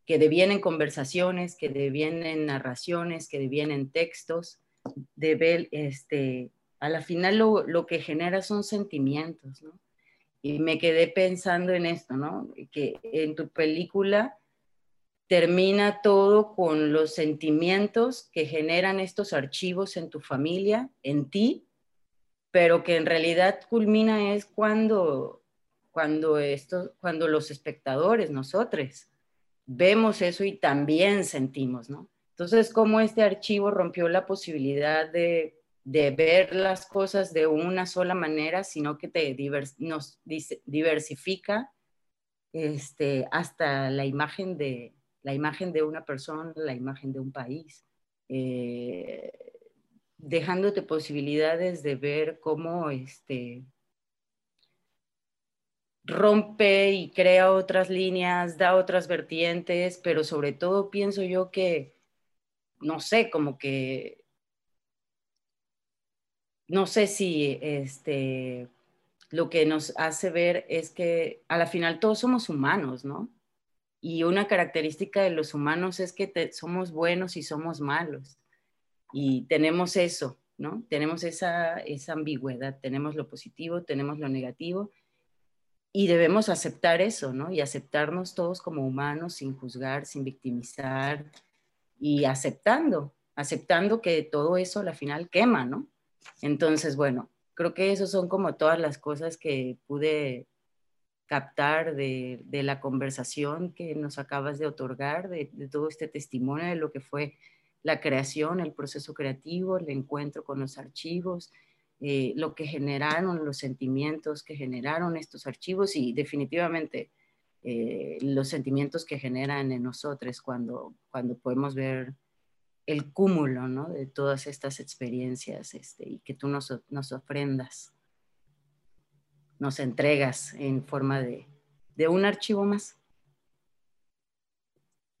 que devienen conversaciones, que devienen narraciones, que devienen textos, debe, este, a la final lo, lo que genera son sentimientos, ¿no? Y me quedé pensando en esto, ¿no? Que en tu película termina todo con los sentimientos que generan estos archivos en tu familia, en ti, pero que en realidad culmina es cuando, cuando, esto, cuando los espectadores, nosotros, vemos eso y también sentimos, ¿no? Entonces, cómo este archivo rompió la posibilidad de, ver las cosas de una sola manera, sino que te nos diversifica este, hasta la imagen de, la imagen de una persona, la imagen de un país, eh, dejándote posibilidades de ver cómo este, rompe y crea otras líneas, da otras vertientes, pero sobre todo pienso yo que, no sé, como que, no sé si este, lo que nos hace ver es que a la final todos somos humanos, ¿no? Y una característica de los humanos es que somos buenos y somos malos. Y tenemos eso, ¿no? Tenemos esa, esa ambigüedad, tenemos lo positivo, tenemos lo negativo. Y debemos aceptar eso, ¿no? Y aceptarnos todos como humanos sin juzgar, sin victimizar y aceptando, aceptando que todo eso al final quema, ¿no? Entonces, bueno, creo que eso son como todas las cosas que pude captar de, la conversación que nos acabas de otorgar, de, todo este testimonio de lo que fue la creación, el proceso creativo, el encuentro con los archivos, eh, lo que generaron, los sentimientos que generaron estos archivos y definitivamente eh, los sentimientos que generan en nosotros cuando, cuando podemos ver el cúmulo, ¿no? De todas estas experiencias este, y que tú nos, nos ofrendas, nos entregas en forma de, de un archivo más.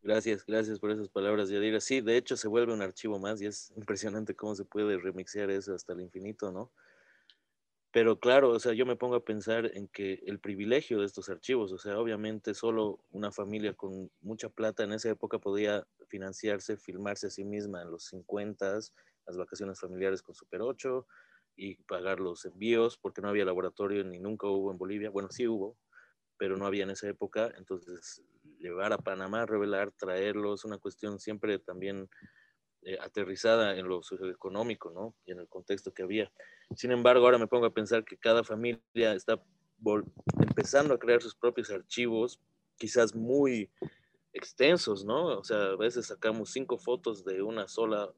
Gracias, gracias por esas palabras, Yadira. Sí, de hecho se vuelve un archivo más y es impresionante cómo se puede remixear eso hasta el infinito, ¿no? Pero claro, o sea, yo me pongo a pensar en que el privilegio de estos archivos, o sea, obviamente solo una familia con mucha plata en esa época podía financiarse, filmarse a sí misma en los 50, las vacaciones familiares con Super 8 y pagar los envíos, porque no había laboratorio ni nunca hubo en Bolivia. Bueno, sí hubo, pero no había en esa época. Entonces, llevar a Panamá, revelar, traerlos, una cuestión siempre también eh, aterrizada en lo socioeconómico, ¿no? Y en el contexto que había. Sin embargo, ahora me pongo a pensar que cada familia está empezando a crear sus propios archivos, quizás muy extensos, ¿no? O sea, a veces sacamos cinco fotos de una sola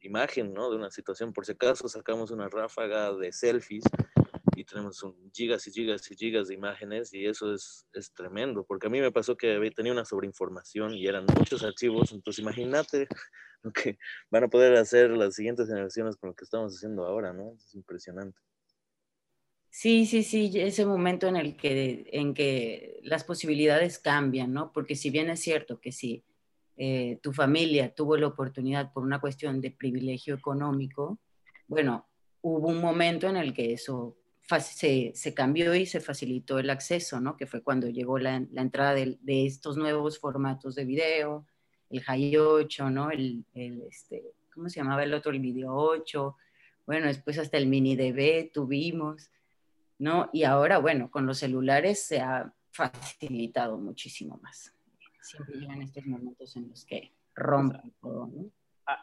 imagen, ¿no? De una situación. Por si acaso sacamos una ráfaga de selfies y tenemos un gigas y gigas y gigas de imágenes y eso es, es tremendo, porque a mí me pasó que tenía una sobreinformación y eran muchos archivos, entonces imagínate lo que van a poder hacer las siguientes generaciones con lo que estamos haciendo ahora, ¿no? Es impresionante. Sí, sí, sí, ese momento en el que, en que las posibilidades cambian, ¿no? Porque si bien es cierto que si eh, tu familia tuvo la oportunidad por una cuestión de privilegio económico, bueno, hubo un momento en el que eso se, se, cambió y se facilitó el acceso, ¿no? Que fue cuando llegó la, la entrada de, de, estos nuevos formatos de video, el High 8, ¿no? El, el, este, ¿cómo se llamaba el otro? El Video 8. Bueno, después hasta el Mini DB tuvimos, ¿no? Y ahora, bueno, con los celulares se ha facilitado muchísimo más. Siempre llegan estos momentos en los que rompen todo, ¿no?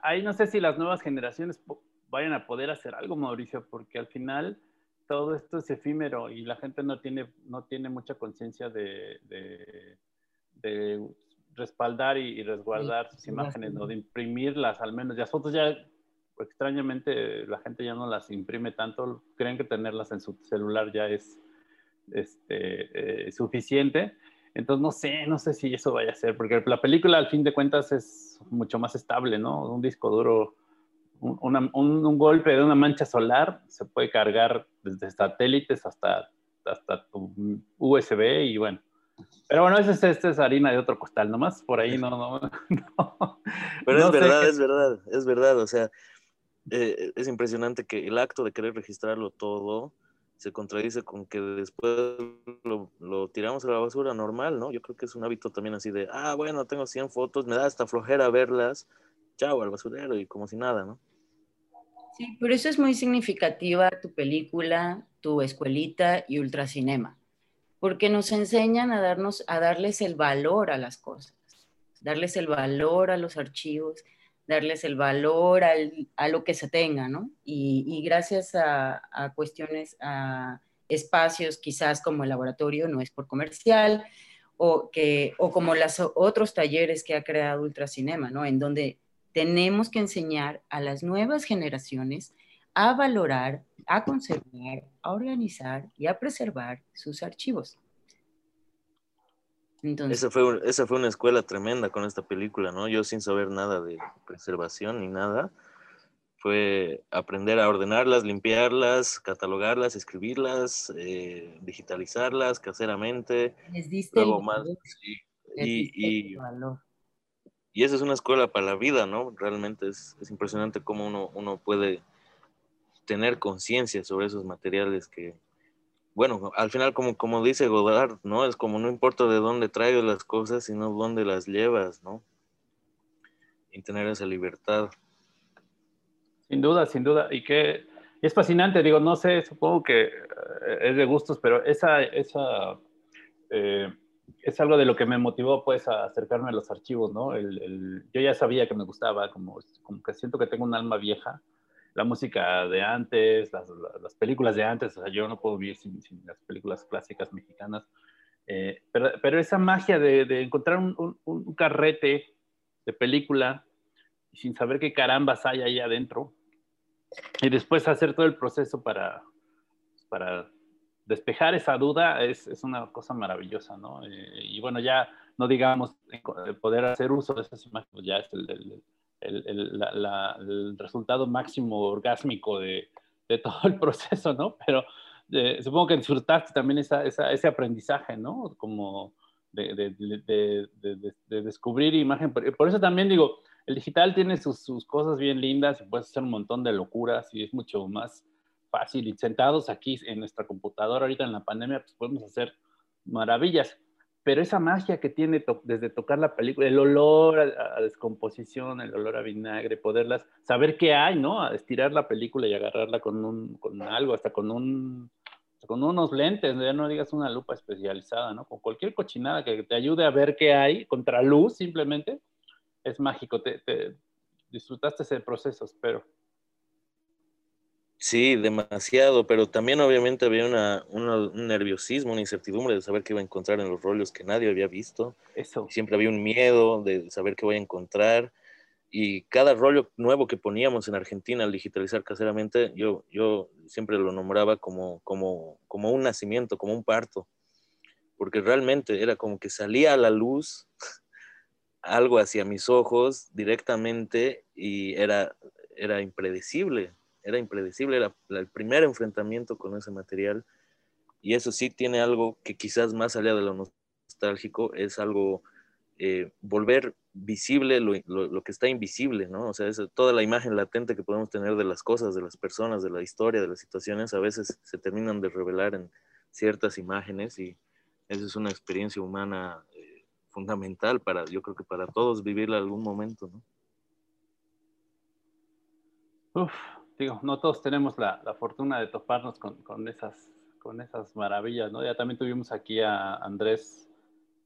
Ahí no sé si las nuevas generaciones vayan a poder hacer algo, Mauricio, porque al final todo esto es efímero y la gente no tiene, no tiene mucha conciencia de, de, respaldar y, resguardar sus imágenes, ¿no? de imprimirlas al menos. Las fotos ya, extrañamente, la gente ya no las imprime tanto, creen que tenerlas en su celular ya es este, eh, suficiente. Entonces, no sé, no sé si eso vaya a ser, porque la película al fin de cuentas es mucho más estable, ¿no? Un disco duro un, golpe de una mancha solar se puede cargar desde satélites hasta, hasta tu USB y bueno. Pero bueno, esta es, es, harina de otro costal, nomás por ahí no, no, Pero es verdad, es verdad, es verdad, o sea, eh, es impresionante que el acto de querer registrarlo todo se contradice con que después lo, lo, tiramos a la basura normal, ¿no? Yo creo que es un hábito también así de, ah, bueno, tengo 100 fotos, me da hasta flojera verlas, chao, al basurero y como si nada, ¿no? Sí, por eso es muy significativa tu película, tu escuelita y ultracinema, porque nos enseñan a, darnos, a darles el valor a las cosas, darles el valor a los archivos, darles el valor a lo que se tenga, ¿no? Y, gracias a, a, cuestiones, a espacios quizás como el laboratorio, no es por comercial, o, que, o como los otros talleres que ha creado Ultracinema, ¿no? En donde tenemos que enseñar a las nuevas generaciones a valorar, a conservar, a organizar y a preservar sus archivos. Entonces, esa, fue, esa fue una escuela tremenda con esta película, ¿no? Yo sin saber nada de preservación ni nada, fue aprender a ordenarlas, limpiarlas, catalogarlas, escribirlas, eh, digitalizarlas caseramente. Les diste luego más, y, y, y esa es una escuela para la vida, ¿no? Realmente es, es impresionante cómo uno, uno puede tener conciencia sobre esos materiales que, bueno, al final como, como dice Godard, ¿no? Es como no importa de dónde traigas las cosas, sino dónde las llevas, ¿no? Y tener esa libertad. Sin duda, sin duda. Y que es fascinante, digo, no sé, supongo que eh, es de gustos, pero esa, esa eh, es algo de lo que me motivó pues a acercarme a los archivos, ¿no? El, yo ya sabía que me gustaba, como, como que siento que tengo un alma vieja, la música de antes, las, las películas de antes, o sea, yo no puedo vivir sin, sin las películas clásicas mexicanas, eh, pero, pero, esa magia de, de encontrar un, un, carrete de película sin saber qué carambas hay ahí adentro, y después hacer todo el proceso para, para despejar esa duda es, es una cosa maravillosa, ¿no? Eh, y bueno, ya no digamos poder hacer uso de esas imágenes, ya es el, el, resultado máximo orgásmico de, todo el proceso, ¿no? Pero eh, supongo que disfrutaste también ese aprendizaje, ¿no? Como de, descubrir imagen. Por, eso también digo, el digital tiene sus, sus, cosas bien lindas y puedes hacer un montón de locuras y es mucho más fácil. Y sentados aquí en nuestra computadora ahorita en la pandemia, pues podemos hacer maravillas pero esa magia que tiene desde tocar la película, el olor a, descomposición, el olor a vinagre, poderlas, saber qué hay, ¿no? A estirar la película y agarrarla con, un, con algo, hasta con, un, con unos lentes, ya no digas una lupa especializada, ¿no? Con cualquier cochinada que te ayude a ver qué hay, contra luz simplemente, es mágico. Te, te disfrutaste ese proceso, espero. Sí, demasiado, pero también obviamente había una, un nerviosismo, una incertidumbre de saber qué iba a encontrar en los rollos que nadie había visto. Eso. siempre había un miedo de saber qué voy a encontrar. Y cada rollo nuevo que poníamos en Argentina al digitalizar caseramente, yo, yo siempre lo nombraba como, como, como un nacimiento, como un parto, porque realmente era como que salía a la luz algo hacia mis ojos directamente y era, era impredecible era impredecible, era el primer enfrentamiento con ese material y eso sí tiene algo que quizás más allá de lo nostálgico es algo eh, volver visible lo, que está invisible, ¿no? O sea, toda la imagen latente que podemos tener de las cosas, de las personas, de la historia, de las situaciones, a veces se terminan de revelar en ciertas imágenes y esa es una experiencia humana eh, fundamental para, yo creo que para todos vivirla algún momento, ¿no? Uf, digo, no todos tenemos la, fortuna de toparnos con, esas, con esas maravillas, ¿no? Ya también tuvimos aquí a Andrés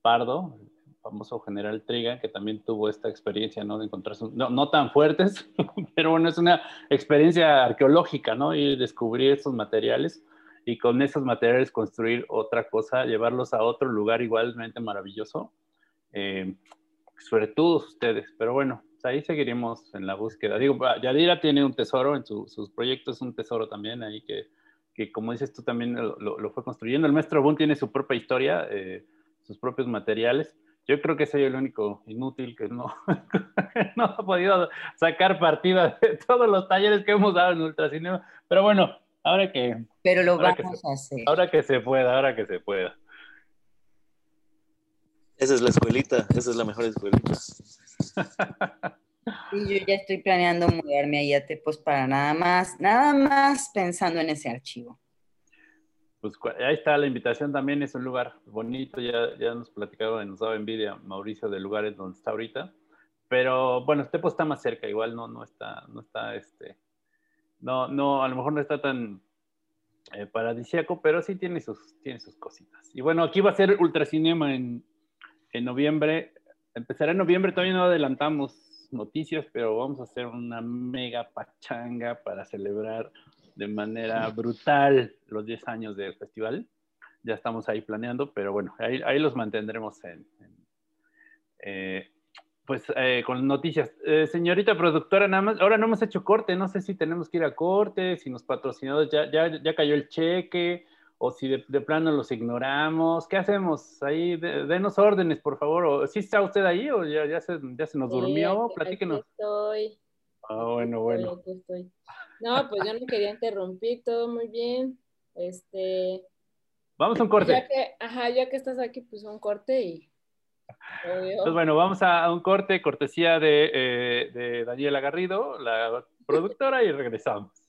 Pardo, famoso general Triga, que también tuvo esta experiencia, ¿no? De encontrarse, no, no tan fuertes, pero bueno, es una experiencia arqueológica, ¿no? Y descubrir estos materiales y con esos materiales construir otra cosa, llevarlos a otro lugar igualmente maravilloso. Eh, sobre todo ustedes, pero bueno, ahí seguiremos en la búsqueda. Digo, Yadira tiene un tesoro en sus proyectos, un tesoro también ahí que, que como dices tú también lo, fue construyendo. El maestro Boone tiene su propia historia, eh, sus propios materiales. Yo creo que soy el único inútil que no, no ha podido sacar partida de todos los talleres que hemos dado en Ultracinema. Pero bueno, ahora que... Pero lo vamos a hacer. Ahora que se pueda, ahora que se pueda. Esa es la escuelita, esa es la mejor escuelita. Y yo ya estoy planeando mudarme ahí a Tepos para nada más, nada más pensando en ese archivo. Pues ahí está la invitación también, es un lugar bonito, ya, ya nos platicaron, nos daba envidia Mauricio del lugar en donde está ahorita, pero bueno, Tepos está más cerca, igual no, no está, no está, este, no, no, a lo mejor no está tan eh, paradisíaco, pero sí tiene sus, tiene sus cositas. Y bueno, aquí va a ser Ultracinema en, en noviembre, empezará en noviembre, todavía no adelantamos noticias, pero vamos a hacer una mega pachanga para celebrar de manera brutal los 10 años del festival. Ya estamos ahí planeando, pero bueno, ahí, los mantendremos en, eh, pues eh, con noticias. Eh, señorita productora, nada más, ahora no hemos hecho corte, no sé si tenemos que ir a corte, si los patrocinadores ya, ya, ya cayó el cheque, o si de, plano los ignoramos, ¿qué hacemos? Ahí, denos órdenes, por favor. ¿O, ¿Sí está usted ahí o ya, ya, se, ya se nos durmió? Platíquenos. estoy. Ah, bueno, bueno. No, pues yo no quería interrumpir, todo muy bien. Este. Vamos a un corte. Ya que, ajá, ya que estás aquí, pues un corte y. Pues bueno, vamos a un corte, cortesía de, eh, de Daniela Garrido, la productora, y regresamos.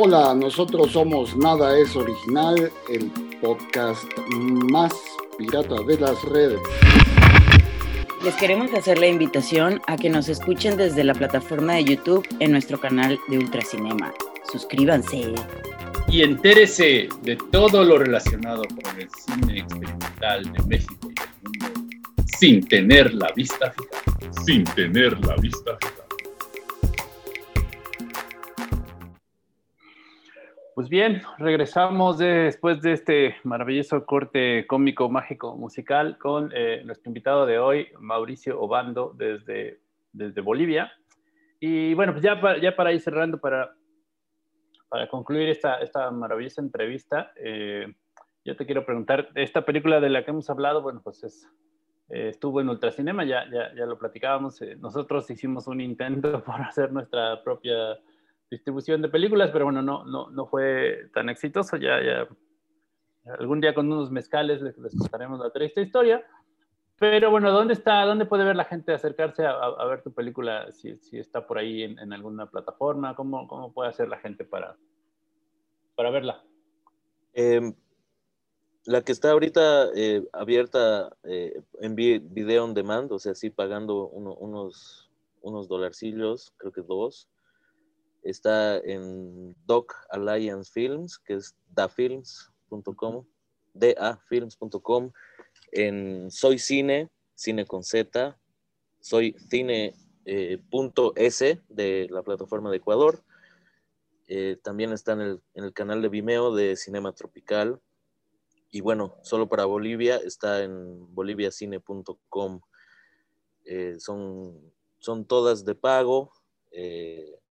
Hola, nosotros somos Nada es Original, el podcast más pirata de las redes. Les queremos hacer la invitación a que nos escuchen desde la plataforma de YouTube en nuestro canal de Ultracinema. Suscríbanse. Y entérese de todo lo relacionado con el cine experimental de México y del mundo sin tener la vista fija. Sin tener la vista fija. Pues bien, regresamos después de este maravilloso corte cómico, mágico, musical con eh, nuestro invitado de hoy, Mauricio Obando, desde, desde Bolivia. Y bueno, pues ya, ya para ir cerrando, para, para concluir esta, esta maravillosa entrevista, eh, yo te quiero preguntar, esta película de la que hemos hablado, bueno, pues es, eh, estuvo en Ultracinema, ya, ya, ya lo platicábamos, nosotros hicimos un intento por hacer nuestra propia distribución de películas, pero bueno, no, no, no fue tan exitoso, ya, ya, algún día con unos mezcales les, les contaremos la triste historia, pero bueno, ¿dónde está, dónde puede ver la gente acercarse a, a ver tu película? Si, si está por ahí en, en, alguna plataforma, ¿cómo, ¿cómo puede hacer la gente para, para verla? Eh, la que está ahorita eh, abierta eh, en video on demand, o sea, sí pagando uno, unos, unos dolarcillos, creo que dos, está en Doc Alliance Films, que es dafilms.com, dafilms.com en Soy Cine, Cine con Z, Soy Cine eh, S de la plataforma de Ecuador. Eh, también está en el, en el, canal de Vimeo de Cinema Tropical. Y bueno, solo para Bolivia está en boliviacine.com. Eh, son, son todas de pago.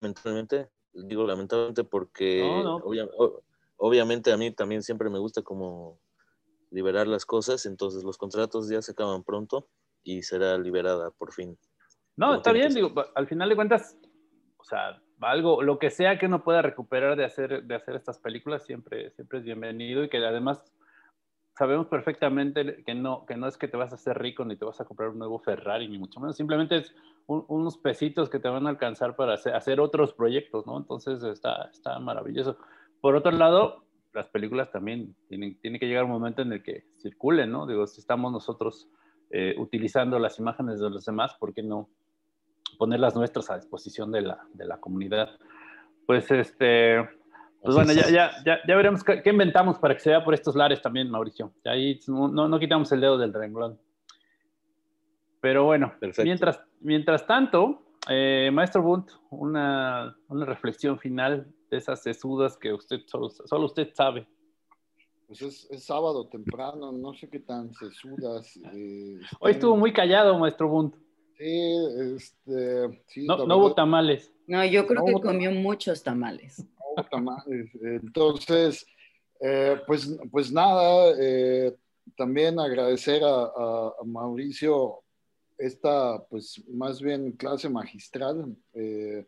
Lamentablemente, digo lamentablemente porque No, no. obvia- o- obviamente a mí también siempre me gusta como liberar las cosas, entonces los contratos ya se acaban pronto y será liberada por fin. No, está bien, digo, al final de cuentas, o sea, algo, lo que sea que uno pueda recuperar de hacer, de hacer estas películas siempre, siempre es bienvenido y que además sabemos perfectamente que no, que no es que te vas a hacer rico ni te vas a comprar un nuevo Ferrari, ni mucho menos, simplemente es un- unos pesitos que te van a alcanzar para hacer, hacer otros proyectos, ¿no? Entonces está, está maravilloso. Por otro lado, las películas también tienen, tiene que llegar un momento en el que circulen, ¿no? Digo, si estamos nosotros eh, utilizando las imágenes de los demás, ¿por qué no poner las nuestras a disposición de la, de la comunidad? Pues este, pues bueno, ya, ya, ya, ya veremos qué, qué inventamos para que se vea por estos lares también, Mauricio. Ahí no, no, no quitamos el dedo del renglón. Pero bueno, Perfecto. mientras, mientras tanto, eh, Maestro Bunt, una, una reflexión final de esas sesudas que usted solo, solo usted sabe. Pues es, es sábado temprano, no sé qué tan sesudas. eh, Hoy estuvo muy callado, Maestro Bunt. Sí, este, sí, No, no hubo tamales. No, yo creo No, que comió muchos tamales. Entonces, eh, pues, pues nada, eh, también agradecer a, Mauricio esta, pues más bien clase magistral. Eh,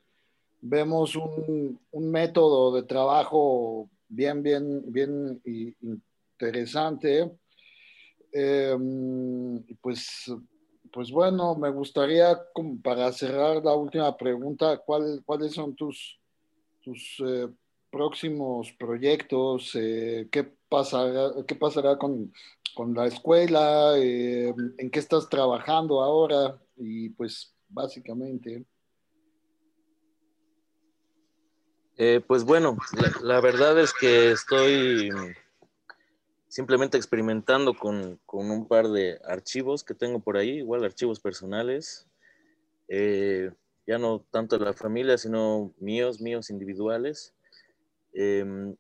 vemos un, método de trabajo bien, bien, bien interesante. Y pues, pues bueno, me gustaría, para cerrar la última pregunta, ¿cuál- ¿cuáles son tus, tus eh, próximos proyectos? Eh, ¿qué, pasará, ¿Qué pasará con, con la escuela? Eh, ¿En qué estás trabajando ahora? Y pues básicamente... Pues bueno, la, la verdad es que estoy simplemente experimentando con, con un par de archivos que tengo por ahí, igual archivos personales, ya no tanto de la familia, sino míos, míos individuales. Em,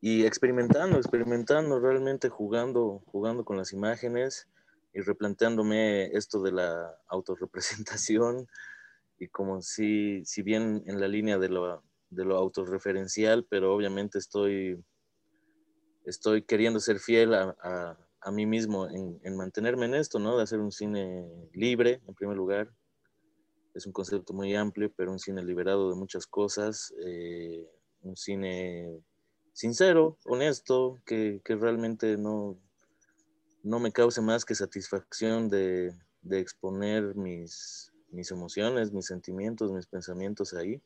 y experimentando, experimentando, realmente jugando, jugando con las imágenes y replanteándome esto de la autorrepresentación y como si, si bien en la línea de lo, de lo autorreferencial, pero obviamente estoy, estoy queriendo ser fiel a, a, a mí mismo en, en, mantenerme en esto, ¿no? De hacer un cine libre, en primer lugar. Es un concepto muy amplio, pero un cine liberado de muchas cosas, eh, un cine sincero, honesto, que, que realmente no, no, me cause más que satisfacción de, de exponer mis, mis, emociones, mis sentimientos, mis pensamientos ahí.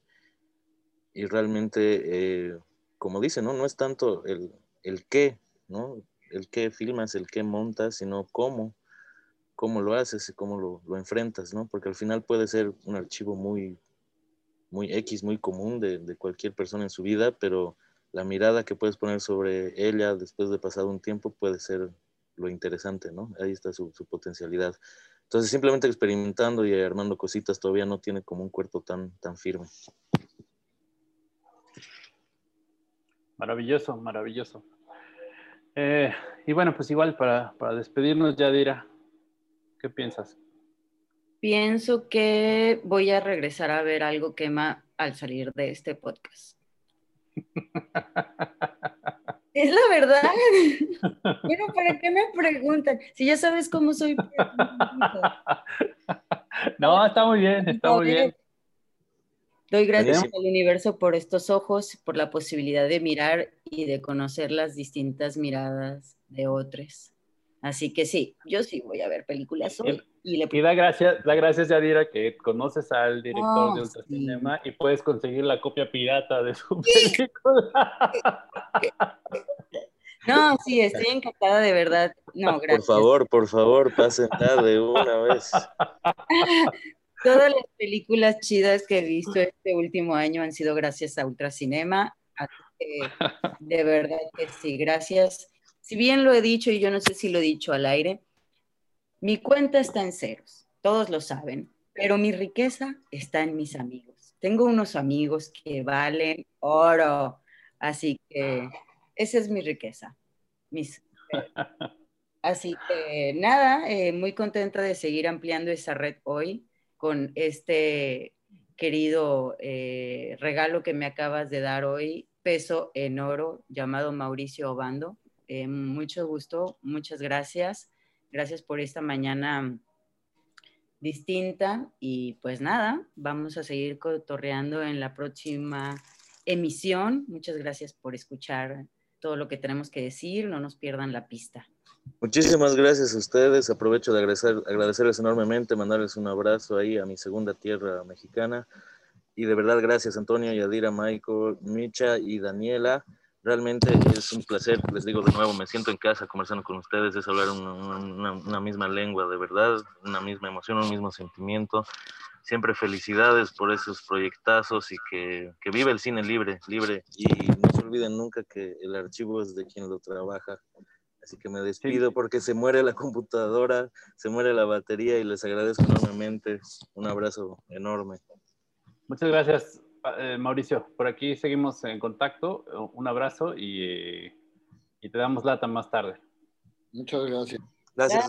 Y realmente, eh, como dice, ¿no? no es tanto el, el qué, ¿no? el qué filmas, el qué montas, sino cómo, cómo lo haces y cómo lo, enfrentas, ¿no? porque al final puede ser un archivo muy, muy X, muy común de, cualquier persona en su vida, pero la mirada que puedes poner sobre ella después de pasado un tiempo puede ser lo interesante, ¿no? Ahí está su, su, potencialidad. Entonces, simplemente experimentando y armando cositas todavía no tiene como un cuerpo tan, tan firme. Maravilloso, maravilloso. Eh, y bueno, pues igual para, para despedirnos, Yadira, ¿qué piensas? Pienso que voy a regresar a ver algo quema al salir de este podcast. Es la verdad. Pero ¿para qué me preguntan? Si ya sabes cómo soy. no, está muy bien, está muy bien. Doy gracias al universo por estos ojos, por la posibilidad de mirar y de conocer las distintas miradas de otros. Así que sí, yo sí voy a ver películas hoy. Y, le... da gracias, da gracias Yadira que conoces al director de Ultracinema y puedes conseguir la copia pirata de su película. No, sí, estoy encantada de verdad. No, gracias. Por favor, por favor, pasen de una vez. Todas las películas chidas que he visto este último año han sido gracias a Ultracinema. Así que, de verdad que sí, gracias si bien lo he dicho y yo no sé si lo he dicho al aire, mi cuenta está en ceros, todos lo saben, pero mi riqueza está en mis amigos. Tengo unos amigos que valen oro, así que esa es mi riqueza. así que nada, eh, muy contenta de seguir ampliando esa red hoy con este querido eh, regalo que me acabas de dar hoy, peso en oro, llamado Mauricio Obando. Eh, mucho gusto, muchas gracias. Gracias por esta mañana distinta y pues nada, vamos a seguir cotorreando en la próxima emisión. Muchas gracias por escuchar todo lo que tenemos que decir, no nos pierdan la pista. Muchísimas gracias a ustedes, aprovecho de agradecer, agradecerles enormemente, mandarles un abrazo ahí a mi segunda tierra mexicana y de verdad gracias Antonio, Yadira, Michael, Micha y Daniela. Realmente es un placer, les digo de nuevo, me siento en casa conversando con ustedes, es hablar una, misma lengua, de verdad, una misma emoción, un mismo sentimiento. Siempre felicidades por esos proyectazos y que, que vive el cine libre, libre. Y no se olviden nunca que el archivo es de quien lo trabaja. Así que me despido porque se muere la computadora, se muere la batería y les agradezco enormemente. Un abrazo enorme. Muchas gracias. Eh, Mauricio, por aquí seguimos en contacto. Un abrazo y, te damos lata más tarde. Muchas gracias. Gracias.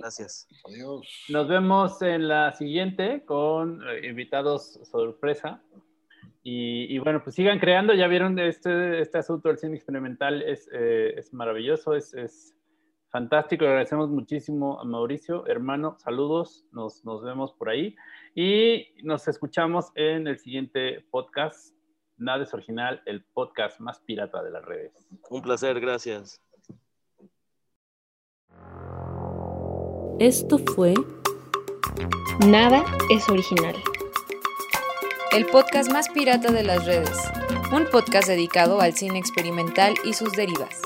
Gracias. Adiós. Nos vemos en la siguiente con eh, invitados sorpresa. Y, bueno, pues sigan creando. Ya vieron este, este asunto del cine experimental. Es, eh, es maravilloso, es, es, fantástico. Le agradecemos muchísimo a Mauricio, hermano. Saludos. Nos, nos vemos por ahí. Y nos escuchamos en el siguiente podcast. Nada es original, el podcast más pirata de las redes. Un placer, gracias. Esto fue Nada es original. El podcast más pirata de las redes. Un podcast dedicado al cine experimental y sus derivas.